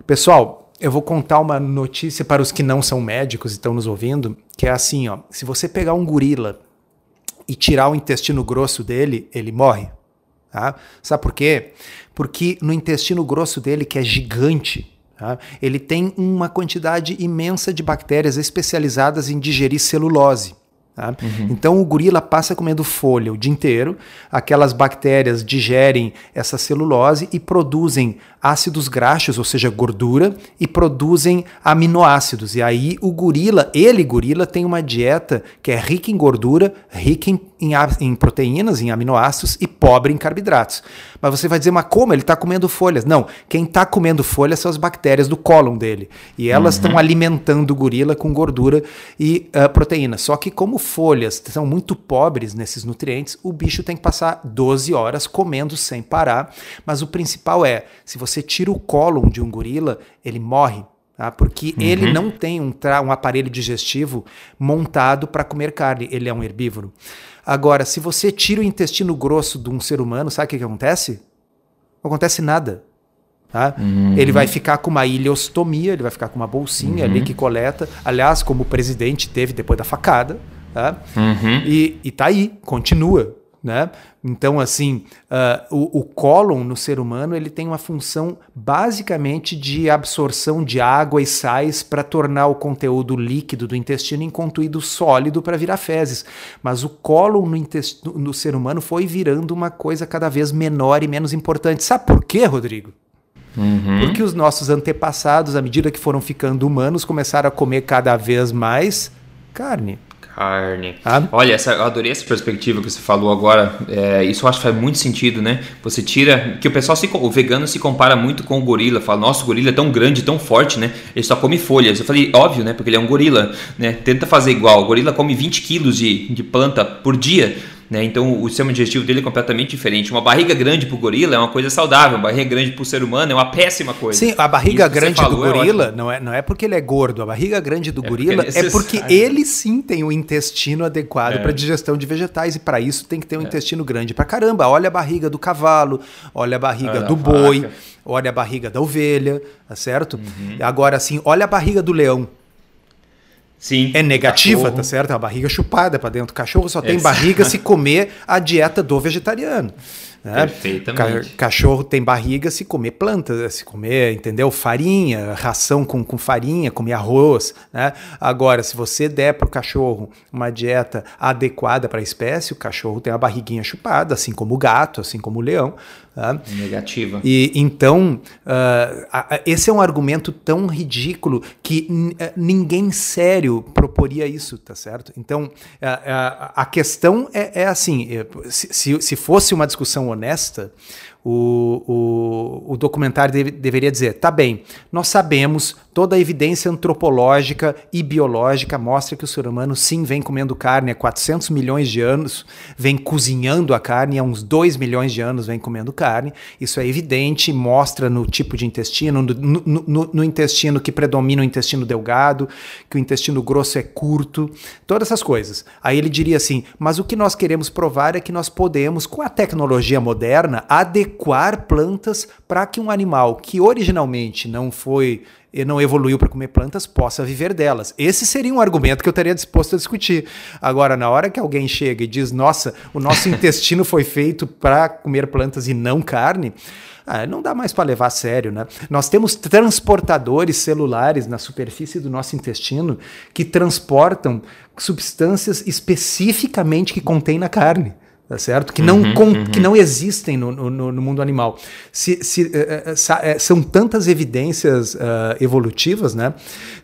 Pessoal, eu vou contar uma notícia para os que não são médicos e estão nos ouvindo, que é assim, ó, se você pegar um gorila e tirar o intestino grosso dele, ele morre. Tá? Sabe por quê? Porque no intestino grosso dele, que é gigante, tá? ele tem uma quantidade imensa de bactérias especializadas em digerir celulose. Tá? Uhum. Então o gorila passa comendo folha o dia inteiro, aquelas bactérias digerem essa celulose e produzem ácidos graxos, ou seja, gordura, e produzem aminoácidos. E aí o gorila, ele gorila, tem uma dieta que é rica em gordura, rica em, em, em proteínas, em aminoácidos e pobre em carboidratos. Mas você vai dizer, mas como? Ele está comendo folhas. Não, quem está comendo folhas são as bactérias do cólon dele. E elas estão uhum. alimentando o gorila com gordura e uh, proteína. Só que como folhas são muito pobres nesses nutrientes, o bicho tem que passar 12 horas comendo sem parar. Mas o principal é, se você tira o cólon de um gorila, ele morre. Tá? Porque uhum. ele não tem um, um aparelho digestivo montado para comer carne, ele é um herbívoro. Agora, se você tira o intestino grosso de um ser humano, sabe o que, que acontece? Não acontece nada. Tá? Uhum. Ele vai ficar com uma ileostomia, ele vai ficar com uma bolsinha uhum. ali que coleta. Aliás, como o presidente teve depois da facada. Tá? Uhum. E, e tá aí, continua. Né? Então, assim, uh, o, o cólon no ser humano ele tem uma função basicamente de absorção de água e sais para tornar o conteúdo líquido do intestino em conteúdo sólido para virar fezes. Mas o cólon no, no ser humano foi virando uma coisa cada vez menor e menos importante. Sabe por quê, Rodrigo? Uhum. Porque os nossos antepassados, à medida que foram ficando humanos, começaram a comer cada vez mais carne carne. Ah. Olha, essa, eu adorei essa perspectiva que você falou agora. É, isso eu acho que faz muito sentido, né? Você tira. Que o pessoal, se, o vegano se compara muito com o gorila. Fala, nossa, o gorila é tão grande, tão forte, né? Ele só come folhas. Eu falei, óbvio, né? Porque ele é um gorila, né? Tenta fazer igual. O gorila come 20 quilos de, de planta por dia. Né? Então o sistema digestivo dele é completamente diferente. Uma barriga grande para o gorila é uma coisa saudável, uma barriga grande para o ser humano é uma péssima coisa. Sim, a barriga grande do é gorila é não, é, não é porque ele é gordo, a barriga grande do é gorila porque é, é, porque ele sim tem o intestino adequado é. para digestão de vegetais e para isso tem que ter um é. intestino grande para caramba. Olha a barriga do cavalo, olha a barriga do boi, olha a barriga da ovelha, tá certo? Uhum. Agora assim, olha a barriga do leão. Sim. É negativa, cachorro. tá certo? É a barriga chupada para dentro. O cachorro só tem barriga se comer a dieta do vegetariano. Né? Perfeitamente. Ca cachorro tem barriga se comer plantas, se comer, entendeu? Farinha, ração com, com farinha, comer arroz. Né? Agora, se você der para o cachorro uma dieta adequada para a espécie, o cachorro tem a barriguinha chupada, assim como o gato, assim como o leão. Tá? Negativa. E então, uh, esse é um argumento tão ridículo que uh, ninguém sério proporia isso, tá certo? Então, uh, a questão é, é assim: se, se fosse uma discussão honesta, o, o, o documentário deve, deveria dizer: tá bem, nós sabemos, toda a evidência antropológica e biológica mostra que o ser humano sim vem comendo carne há 400 milhões de anos, vem cozinhando a carne há uns 2 milhões de anos, vem comendo carne. Isso é evidente, mostra no tipo de intestino, no, no, no, no intestino que predomina o intestino delgado, que o intestino grosso é curto, todas essas coisas. Aí ele diria assim: mas o que nós queremos provar é que nós podemos, com a tecnologia moderna, adequar adequar plantas para que um animal que originalmente não foi não evoluiu para comer plantas possa viver delas. Esse seria um argumento que eu estaria disposto a discutir. Agora, na hora que alguém chega e diz, nossa, o nosso intestino foi feito para comer plantas e não carne, ah, não dá mais para levar a sério, né? Nós temos transportadores celulares na superfície do nosso intestino que transportam substâncias especificamente que contém na carne tá certo? Que não, uhum, com, uhum. que não existem no, no, no mundo animal. Se, se, uh, são tantas evidências uh, evolutivas, né?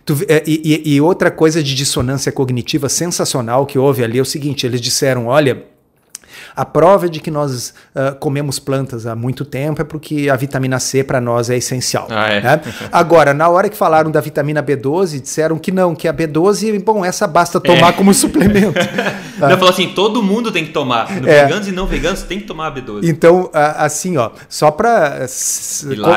Tu, uh, e, e, outra coisa de dissonância cognitiva sensacional que houve ali é o seguinte: eles disseram, olha a prova de que nós uh, comemos plantas há muito tempo é porque a vitamina C para nós é essencial. Ah, é. Né? Agora, na hora que falaram da vitamina B12, disseram que não, que a B12, bom, essa basta tomar é. como suplemento. Não, falou assim, todo mundo tem que tomar. É. Veganos e não veganos tem que tomar a B12. Então, assim, ó, só para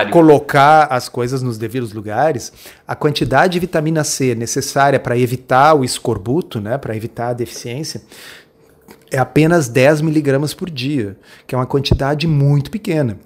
co colocar as coisas nos devidos lugares, a quantidade de vitamina C necessária para evitar o escorbuto, né, para evitar a deficiência, é apenas 10 miligramas por dia, que é uma quantidade muito pequena.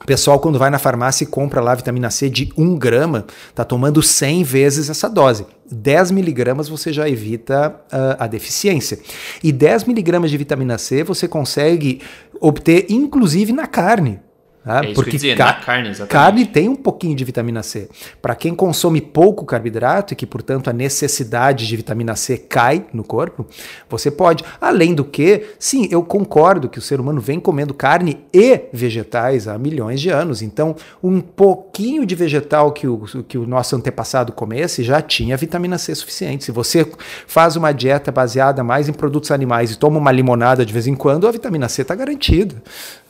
O pessoal, quando vai na farmácia e compra lá vitamina C de 1 grama, está tomando 100 vezes essa dose. 10 miligramas você já evita uh, a deficiência. E 10 miligramas de vitamina C você consegue obter, inclusive, na carne. Tá? É Porque dizer, ca carne, carne tem um pouquinho de vitamina C. Para quem consome pouco carboidrato e que, portanto, a necessidade de vitamina C cai no corpo, você pode. Além do que, sim, eu concordo que o ser humano vem comendo carne e vegetais há milhões de anos. Então, um pouquinho de vegetal que o, que o nosso antepassado comesse já tinha vitamina C suficiente. Se você faz uma dieta baseada mais em produtos animais e toma uma limonada de vez em quando, a vitamina C está garantida.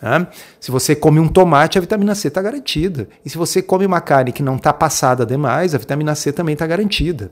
Né? Se você come um tomate, a vitamina C está garantida. E se você come uma carne que não está passada demais, a vitamina C também está garantida.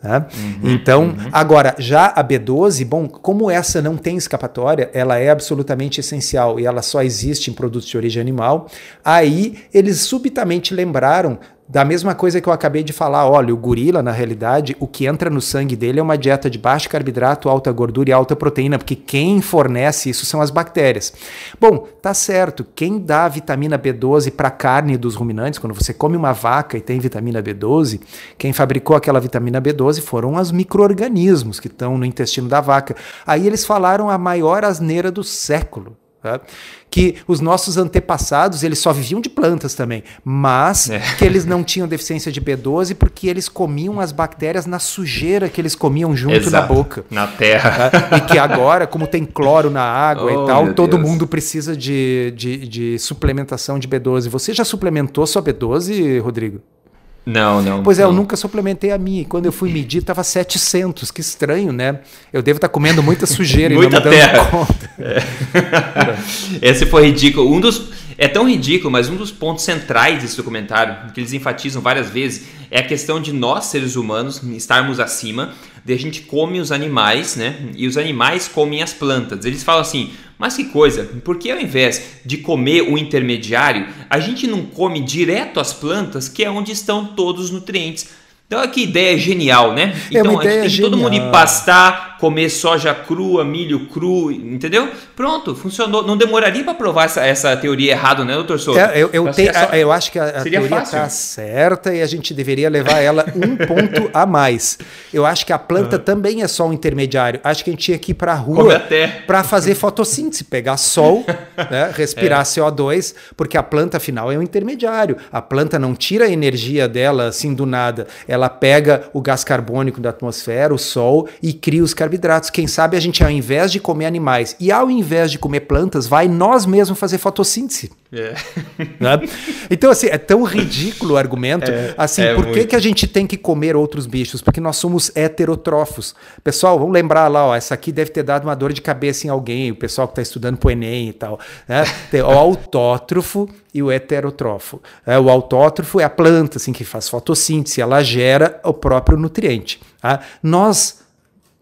Né? Uhum, então, uhum. agora, já a B12, bom, como essa não tem escapatória, ela é absolutamente essencial e ela só existe em produtos de origem animal, aí eles subitamente lembraram da mesma coisa que eu acabei de falar, olha, o gorila, na realidade, o que entra no sangue dele é uma dieta de baixo carboidrato, alta gordura e alta proteína, porque quem fornece isso são as bactérias. Bom, tá certo, quem dá vitamina B12 para a carne dos ruminantes, quando você come uma vaca e tem vitamina B12, quem fabricou aquela vitamina B12 foram os micro-organismos que estão no intestino da vaca. Aí eles falaram a maior asneira do século. Tá? Que os nossos antepassados eles só viviam de plantas também, mas é. que eles não tinham deficiência de B12 porque eles comiam as bactérias na sujeira que eles comiam junto Exato. na boca. Na terra. Tá? E que agora, como tem cloro na água oh, e tal, todo Deus. mundo precisa de, de, de suplementação de B12. Você já suplementou sua B12, Rodrigo? Não, não. Pois é, não. eu nunca suplementei a minha. E quando eu fui medir, tava 700. Que estranho, né? Eu devo estar tá comendo muita sujeira muita e não me terra. conta. É. Esse foi ridículo. Um dos é tão ridículo, mas um dos pontos centrais desse documentário, que eles enfatizam várias vezes, é a questão de nós, seres humanos, estarmos acima, a gente come os animais, né? E os animais comem as plantas. Eles falam assim: mas que coisa, por que ao invés de comer o intermediário, a gente não come direto as plantas, que é onde estão todos os nutrientes? Então, que ideia genial, né? É então, a gente tem genial. todo mundo ir pastar, comer soja crua, milho cru, entendeu? Pronto, funcionou. Não demoraria para provar essa, essa teoria errada, né, doutor Souto? É, eu, eu, te, só... eu acho que a, a teoria está certa e a gente deveria levar ela um ponto a mais. Eu acho que a planta uhum. também é só um intermediário. Acho que a gente tinha que ir para a rua para fazer fotossíntese, pegar sol, né, respirar é. CO2, porque a planta, afinal, é um intermediário. A planta não tira a energia dela assim do nada. Ela pega o gás carbônico da atmosfera, o sol, e cria os carboidratos. Quem sabe a gente, ao invés de comer animais e ao invés de comer plantas, vai nós mesmos fazer fotossíntese. É. Né? Então, assim, é tão ridículo o argumento. É, assim, é por que, que a gente tem que comer outros bichos? Porque nós somos heterótrofos. Pessoal, vamos lembrar lá, ó, essa aqui deve ter dado uma dor de cabeça em alguém, o pessoal que está estudando pro Enem e tal. Né? Tem o autótrofo e o heterótrofo. É, o autótrofo é a planta assim, que faz fotossíntese, ela gera o próprio nutriente. Tá? Nós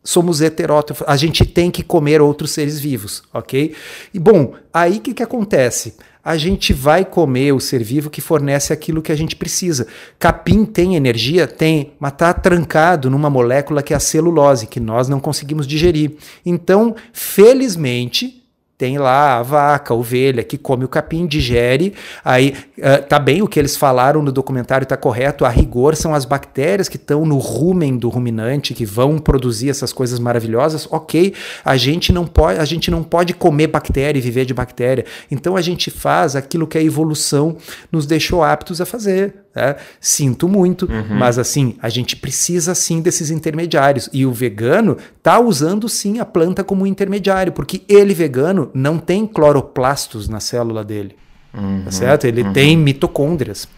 somos heterótrofos, a gente tem que comer outros seres vivos, ok? E bom, aí o que, que acontece? A gente vai comer o ser vivo que fornece aquilo que a gente precisa. Capim tem energia? Tem, mas está trancado numa molécula que é a celulose, que nós não conseguimos digerir. Então, felizmente, tem lá a vaca, a ovelha que come o capim, digere. Aí uh, tá bem o que eles falaram no documentário, tá correto. A rigor são as bactérias que estão no rumen do ruminante que vão produzir essas coisas maravilhosas. Ok, a gente não pode, a gente não pode comer bactéria e viver de bactéria. Então a gente faz aquilo que a evolução nos deixou aptos a fazer. Né? Sinto muito, uhum. mas assim, a gente precisa sim desses intermediários. E o vegano tá usando sim a planta como intermediário, porque ele, vegano, não tem cloroplastos na célula dele. Tá uhum. Tá certo? Ele uhum. tem mitocôndrias.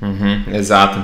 Uhum. Exato.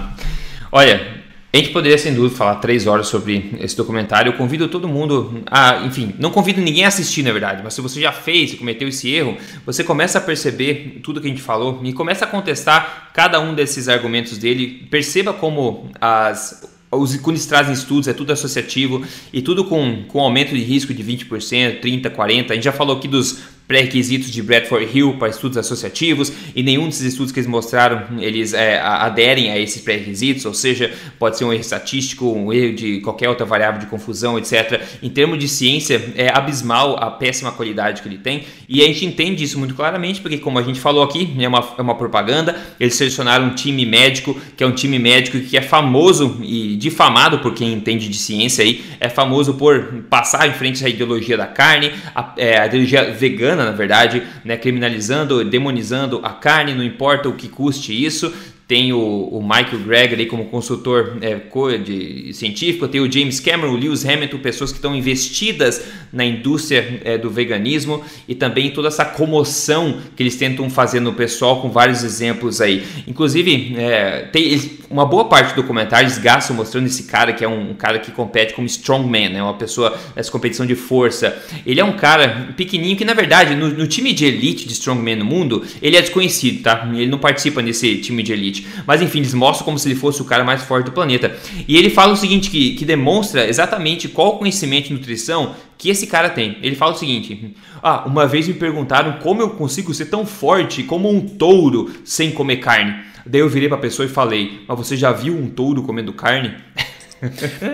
Olha, a gente poderia, sem dúvida, falar três horas sobre esse documentário. Eu convido todo mundo a, enfim, não convido ninguém a assistir, na verdade, mas se você já fez e cometeu esse erro, você começa a perceber tudo que a gente falou e começa a contestar cada um desses argumentos dele. Perceba como as os, eles trazem estudos, é tudo associativo e tudo com, com aumento de risco de 20%, 30%, 40%. A gente já falou aqui dos pré-requisitos de Bradford Hill para estudos associativos e nenhum desses estudos que eles mostraram eles é, aderem a esses pré-requisitos, ou seja, pode ser um erro estatístico, um erro de qualquer outra variável de confusão, etc. Em termos de ciência, é abismal a péssima qualidade que ele tem e a gente entende isso muito claramente porque, como a gente falou aqui, é uma, é uma propaganda. Eles selecionaram um time médico que é um time médico que é famoso e difamado por quem entende de ciência aí, é famoso por passar em frente à ideologia da carne, a, é, a ideologia vegana na verdade, né, criminalizando, demonizando a carne, não importa o que custe isso, tem o, o Michael Gregory como consultor é, de, científico, tem o James Cameron, o Lewis Hamilton, pessoas que estão investidas na indústria é, do veganismo e também toda essa comoção que eles tentam fazer no pessoal com vários exemplos aí. Inclusive, é, tem uma boa parte do documentário eles gastam mostrando esse cara que é um, um cara que compete como strongman, né, uma pessoa nessa competição de força. Ele é um cara pequenininho que, na verdade, no, no time de elite de strongman no mundo, ele é desconhecido, tá? Ele não participa nesse time de elite. Mas enfim, eles mostram como se ele fosse o cara mais forte do planeta. E ele fala o seguinte, que, que demonstra exatamente qual conhecimento de nutrição que esse cara tem. Ele fala o seguinte: Ah, uma vez me perguntaram como eu consigo ser tão forte como um touro sem comer carne. Daí eu virei para a pessoa e falei: Mas você já viu um touro comendo carne?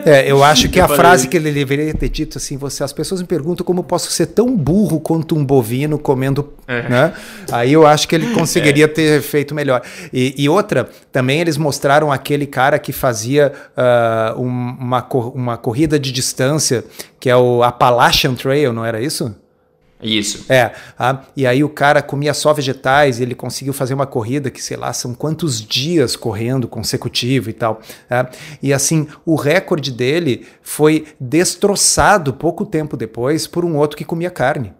É, eu acho que a frase que ele deveria ter dito assim, você, as pessoas me perguntam como posso ser tão burro quanto um bovino comendo, é. né? Aí eu acho que ele conseguiria é. ter feito melhor. E, e, outra, também eles mostraram aquele cara que fazia uh, um, uma, uma corrida de distância, que é o Appalachian Trail, não era isso? Isso. É. Ah, e aí o cara comia só vegetais, ele conseguiu fazer uma corrida que, sei lá, são quantos dias correndo consecutivo e tal. É. E assim, o recorde dele foi destroçado pouco tempo depois por um outro que comia carne.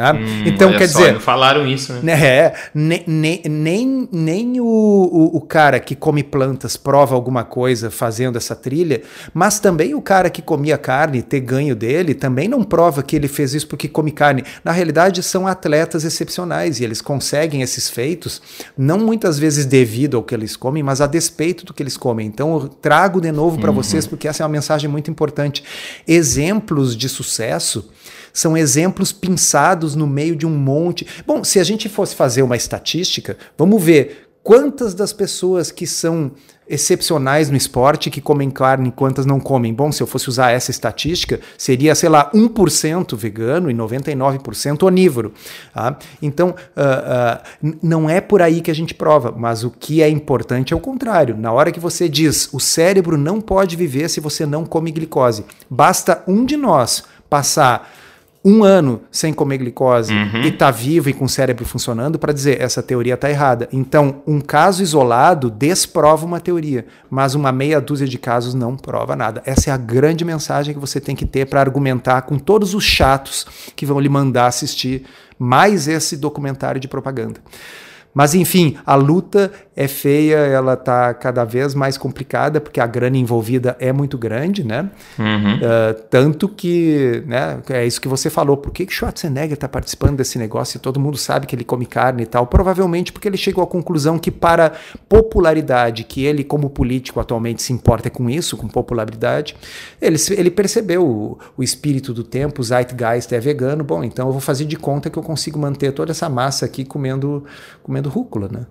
Tá? Hum, então, quer só, dizer. Falaram isso, né? É, nem, nem, nem, nem o, o, o, cara que come plantas prova alguma coisa fazendo essa trilha, mas também o cara que comia carne, ter ganho dele, também não prova que ele fez isso porque come carne. Na realidade, são atletas excepcionais e eles conseguem esses feitos, não muitas vezes devido ao que eles comem, mas a despeito do que eles comem. Então, eu trago de novo para uhum. vocês, porque essa é uma mensagem muito importante. Exemplos de sucesso são exemplos pinçados no meio de um monte. Bom, se a gente fosse fazer uma estatística, vamos ver quantas das pessoas que são excepcionais no esporte que comem carne, quantas não comem. Bom, se eu fosse usar essa estatística, seria, sei lá, 1% vegano e 99% onívoro. Tá? Então, uh, uh, não é por aí que a gente prova, mas o que é importante é o contrário. Na hora que você diz o cérebro não pode viver se você não come glicose, basta um de nós passar um ano sem comer glicose uhum. e tá vivo e com o cérebro funcionando para dizer essa teoria tá errada. Então, um caso isolado desprova uma teoria, mas uma meia dúzia de casos não prova nada. Essa é a grande mensagem que você tem que ter para argumentar com todos os chatos que vão lhe mandar assistir mais esse documentário de propaganda. Mas enfim, a luta é feia, ela está cada vez mais complicada, porque a grana envolvida é muito grande, né? Uhum. Uh, tanto que, né, é isso que você falou, por que, que Schwarzenegger está participando desse negócio e todo mundo sabe que ele come carne e tal? Provavelmente porque ele chegou à conclusão que para popularidade, que ele como político atualmente se importa com isso, com popularidade, ele, ele percebeu o, o espírito do tempo, o Zeitgeist é vegano, bom, então eu vou fazer de conta que eu consigo manter toda essa massa aqui comendo, comendo comendo rúcula, né?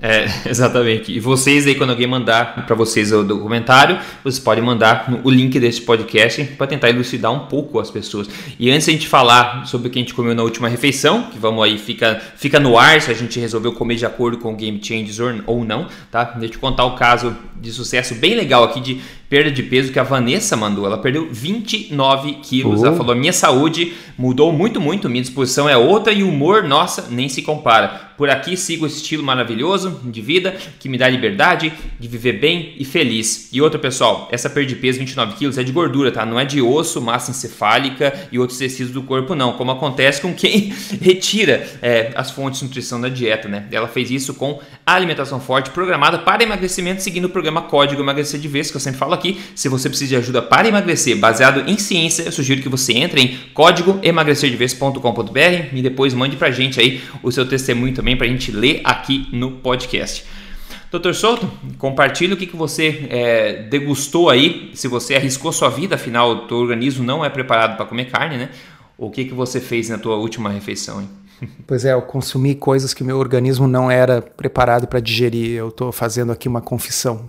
É, exatamente. E vocês aí, quando alguém mandar para vocês o documentário, vocês podem mandar o link desse podcast para tentar elucidar um pouco as pessoas. E antes a gente falar sobre o que a gente comeu na última refeição, que vamos aí, fica, fica no ar se a gente resolveu comer de acordo com o Game Changers ou não, tá? Deixa eu contar o caso de sucesso bem legal aqui de perda de peso que a Vanessa mandou. Ela perdeu 29 quilos. Ela falou: minha saúde mudou muito, muito. Minha disposição é outra e o humor, nossa, nem se compara. Por aqui sigo esse estilo maravilhoso de vida que me dá liberdade de viver bem e feliz. E outra, pessoal, essa perda de peso, 29 quilos, é de gordura, tá? Não é de osso, massa encefálica e outros tecidos do corpo, não. Como acontece com quem retira é, as fontes de nutrição da dieta, né? Ela fez isso com alimentação forte, programada para emagrecimento, seguindo o programa Código Emagrecer de Vez, que eu sempre falo aqui. Se você precisa de ajuda para emagrecer baseado em ciência, eu sugiro que você entre em códigoemagrecerdevez.com.br e depois mande pra gente aí o seu testemunho também para a gente ler aqui no podcast. Doutor Souto, compartilhe o que, que você é, degustou aí, se você arriscou sua vida, afinal, o teu organismo não é preparado para comer carne, né? O que, que você fez na tua última refeição? Hein? Pois é, eu consumi coisas que meu organismo não era preparado para digerir. Eu estou fazendo aqui uma confissão.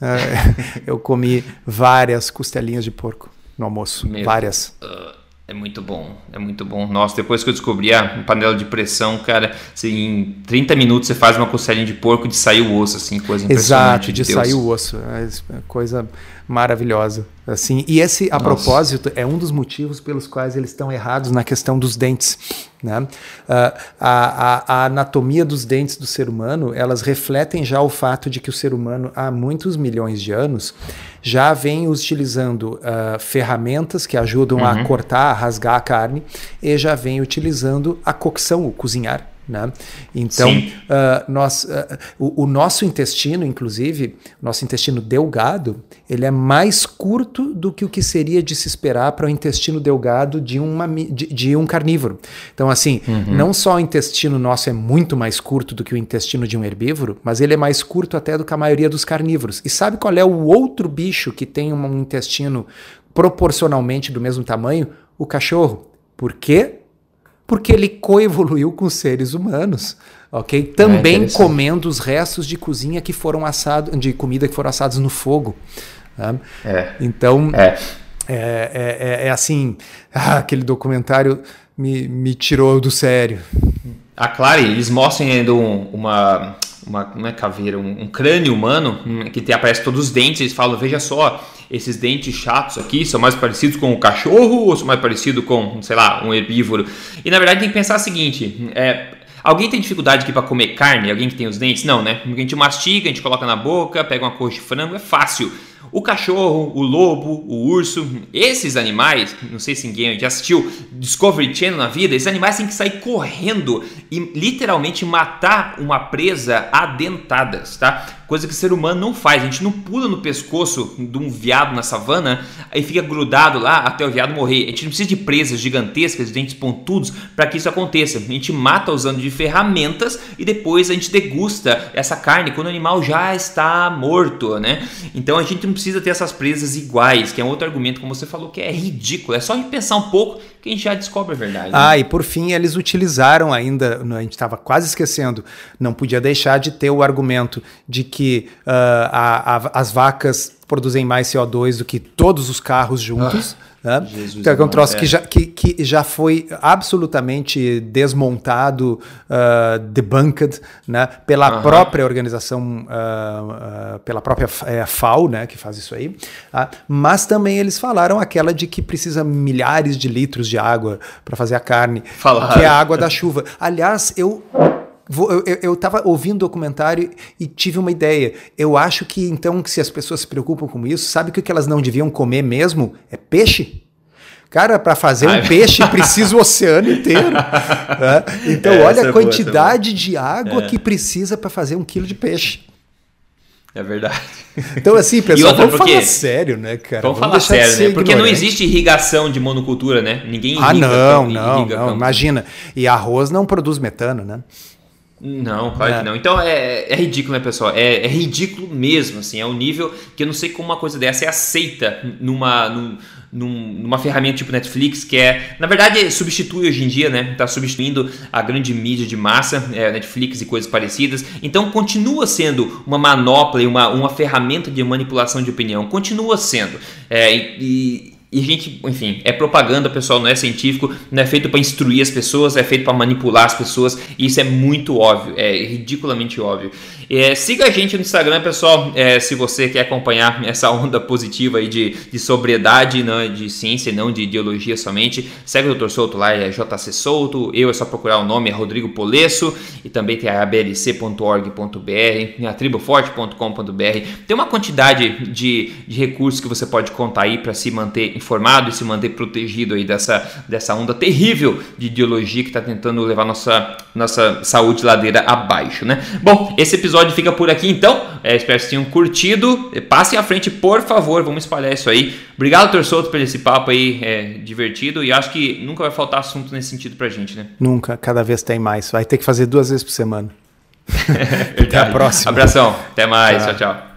É, eu comi várias costelinhas de porco no almoço, meu, várias. Uh, é muito bom, é muito bom. Nossa, depois que eu descobri a panela de pressão, cara, assim, em 30 minutos você faz uma costelinha de porco de sair o osso, assim, coisa impressionante. Exato, de, de sair o osso. É coisa maravilhosa. Assim, e esse, a Nossa. propósito, é um dos motivos pelos quais eles estão errados na questão dos dentes. Né? Uh, a, a, a, anatomia dos dentes do ser humano, elas refletem já o fato de que o ser humano, há muitos milhões de anos, já vem utilizando uh, ferramentas que ajudam uhum. a cortar, a rasgar a carne, e já vem utilizando a cocção, o cozinhar. Né? Então, uh, nós, uh, o, o, nosso intestino, inclusive, nosso intestino delgado, ele é mais curto do que o que seria de se esperar para o intestino delgado de, uma, de, de um carnívoro. Então, assim, uhum. não só o intestino nosso é muito mais curto do que o intestino de um herbívoro, mas ele é mais curto até do que a maioria dos carnívoros. E sabe qual é o outro bicho que tem um intestino proporcionalmente do mesmo tamanho? O cachorro. Por quê? Porque ele coevoluiu com seres humanos, ok? Também é comendo os restos de cozinha que foram assados, de comida que foram assados no fogo. Tá? É. Então, é. É, é, é, é assim, ah, aquele documentário me, me tirou do sério. A Clary, eles mostram ainda uma, uma, é caveira, um, um crânio humano hum, que tem, aparece todos os dentes, eles falam, veja só, esses dentes chatos aqui são mais parecidos com o cachorro ou são mais parecidos com, sei lá, um herbívoro? E na verdade tem que pensar o seguinte: é, Alguém tem dificuldade aqui para comer carne? Alguém que tem os dentes? Não, né? A gente mastiga, a gente coloca na boca, pega uma coxa de frango, é fácil. O cachorro, o lobo, o urso, esses animais, não sei se ninguém já assistiu Discovery Channel na vida, esses animais têm que sair correndo e literalmente matar uma presa adentadas, tá? coisa que o ser humano não faz. A gente não pula no pescoço de um veado na savana e fica grudado lá até o veado morrer. A gente não precisa de presas gigantescas, de dentes pontudos para que isso aconteça. A gente mata usando de ferramentas e depois a gente degusta essa carne quando o animal já está morto, né? Então a gente não precisa ter essas presas iguais, que é um outro argumento, como você falou, que é ridículo. É só a gente pensar um pouco que a gente já descobre a verdade. Né? Ah, e por fim eles utilizaram ainda, a gente estava quase esquecendo, não podia deixar de ter o argumento de que uh, a, a, as vacas produzem mais CO2 do que todos os carros juntos. Ah. Né? então é um troço é. que, já, que, que já foi absolutamente desmontado, uh, debunked, né? pela uhum. própria organização, uh, uh, pela própria é, FAO, né? que faz isso aí. Mas também eles falaram aquela de que precisa milhares de litros de água para fazer a carne, Falaram. que é a água da chuva. Aliás, eu eu estava ouvindo o documentário e tive uma ideia. Eu acho que então, se as pessoas se preocupam com isso, sabe que o que elas não deviam comer mesmo é peixe? Cara, para fazer um peixe precisa o oceano inteiro. Né? Então, é, olha a quantidade boa, de água é. que precisa para fazer um quilo de peixe. É verdade. Então, assim, pessoal, vamos porque... falar sério, né, cara? Vamos, vamos falar sério, né? Porque não existe irrigação de monocultura, né? Ninguém irriga. Ah, não, não, não. Imagina. E arroz não produz metano, né? Não, claro é. que não. Então é, é ridículo, né, pessoal? É, é, ridículo mesmo, assim. É um nível que eu não sei como uma coisa dessa é aceita numa, num, numa ferramenta tipo Netflix, que é, na verdade, substitui hoje em dia, né? Tá substituindo a grande mídia de massa, é, Netflix e coisas parecidas. Então continua sendo uma manopla e uma, uma ferramenta de manipulação de opinião. Continua sendo. É, e e a gente, enfim, é propaganda, pessoal, não é científico, não é feito para instruir as pessoas, é feito para manipular as pessoas, e isso é muito óbvio, é ridiculamente óbvio. É, siga a gente no Instagram, pessoal, é, se você quer acompanhar essa onda positiva aí de, de sobriedade, não, de ciência e não de ideologia somente. Segue o Dr. Souto lá, é JC Souto, eu é só procurar o nome, é Rodrigo Polesso, e também tem a ablc.org.br, a triboforte.com.br. Tem uma quantidade de, de recursos que você pode contar aí para se manter informado e se manter protegido aí dessa, dessa onda terrível de ideologia que está tentando levar nossa, nossa saúde ladeira abaixo, né? Bom, esse episódio fica por aqui então. É, espero que tenham curtido. Passem à frente, por favor, vamos espalhar isso aí. Obrigado, Torçoto, por esse papo aí é, divertido e acho que nunca vai faltar assunto nesse sentido pra gente, né? Nunca, cada vez tem mais. Vai ter que fazer duas vezes por semana. até a próxima. Abração, até mais, tchau, tchau. tchau.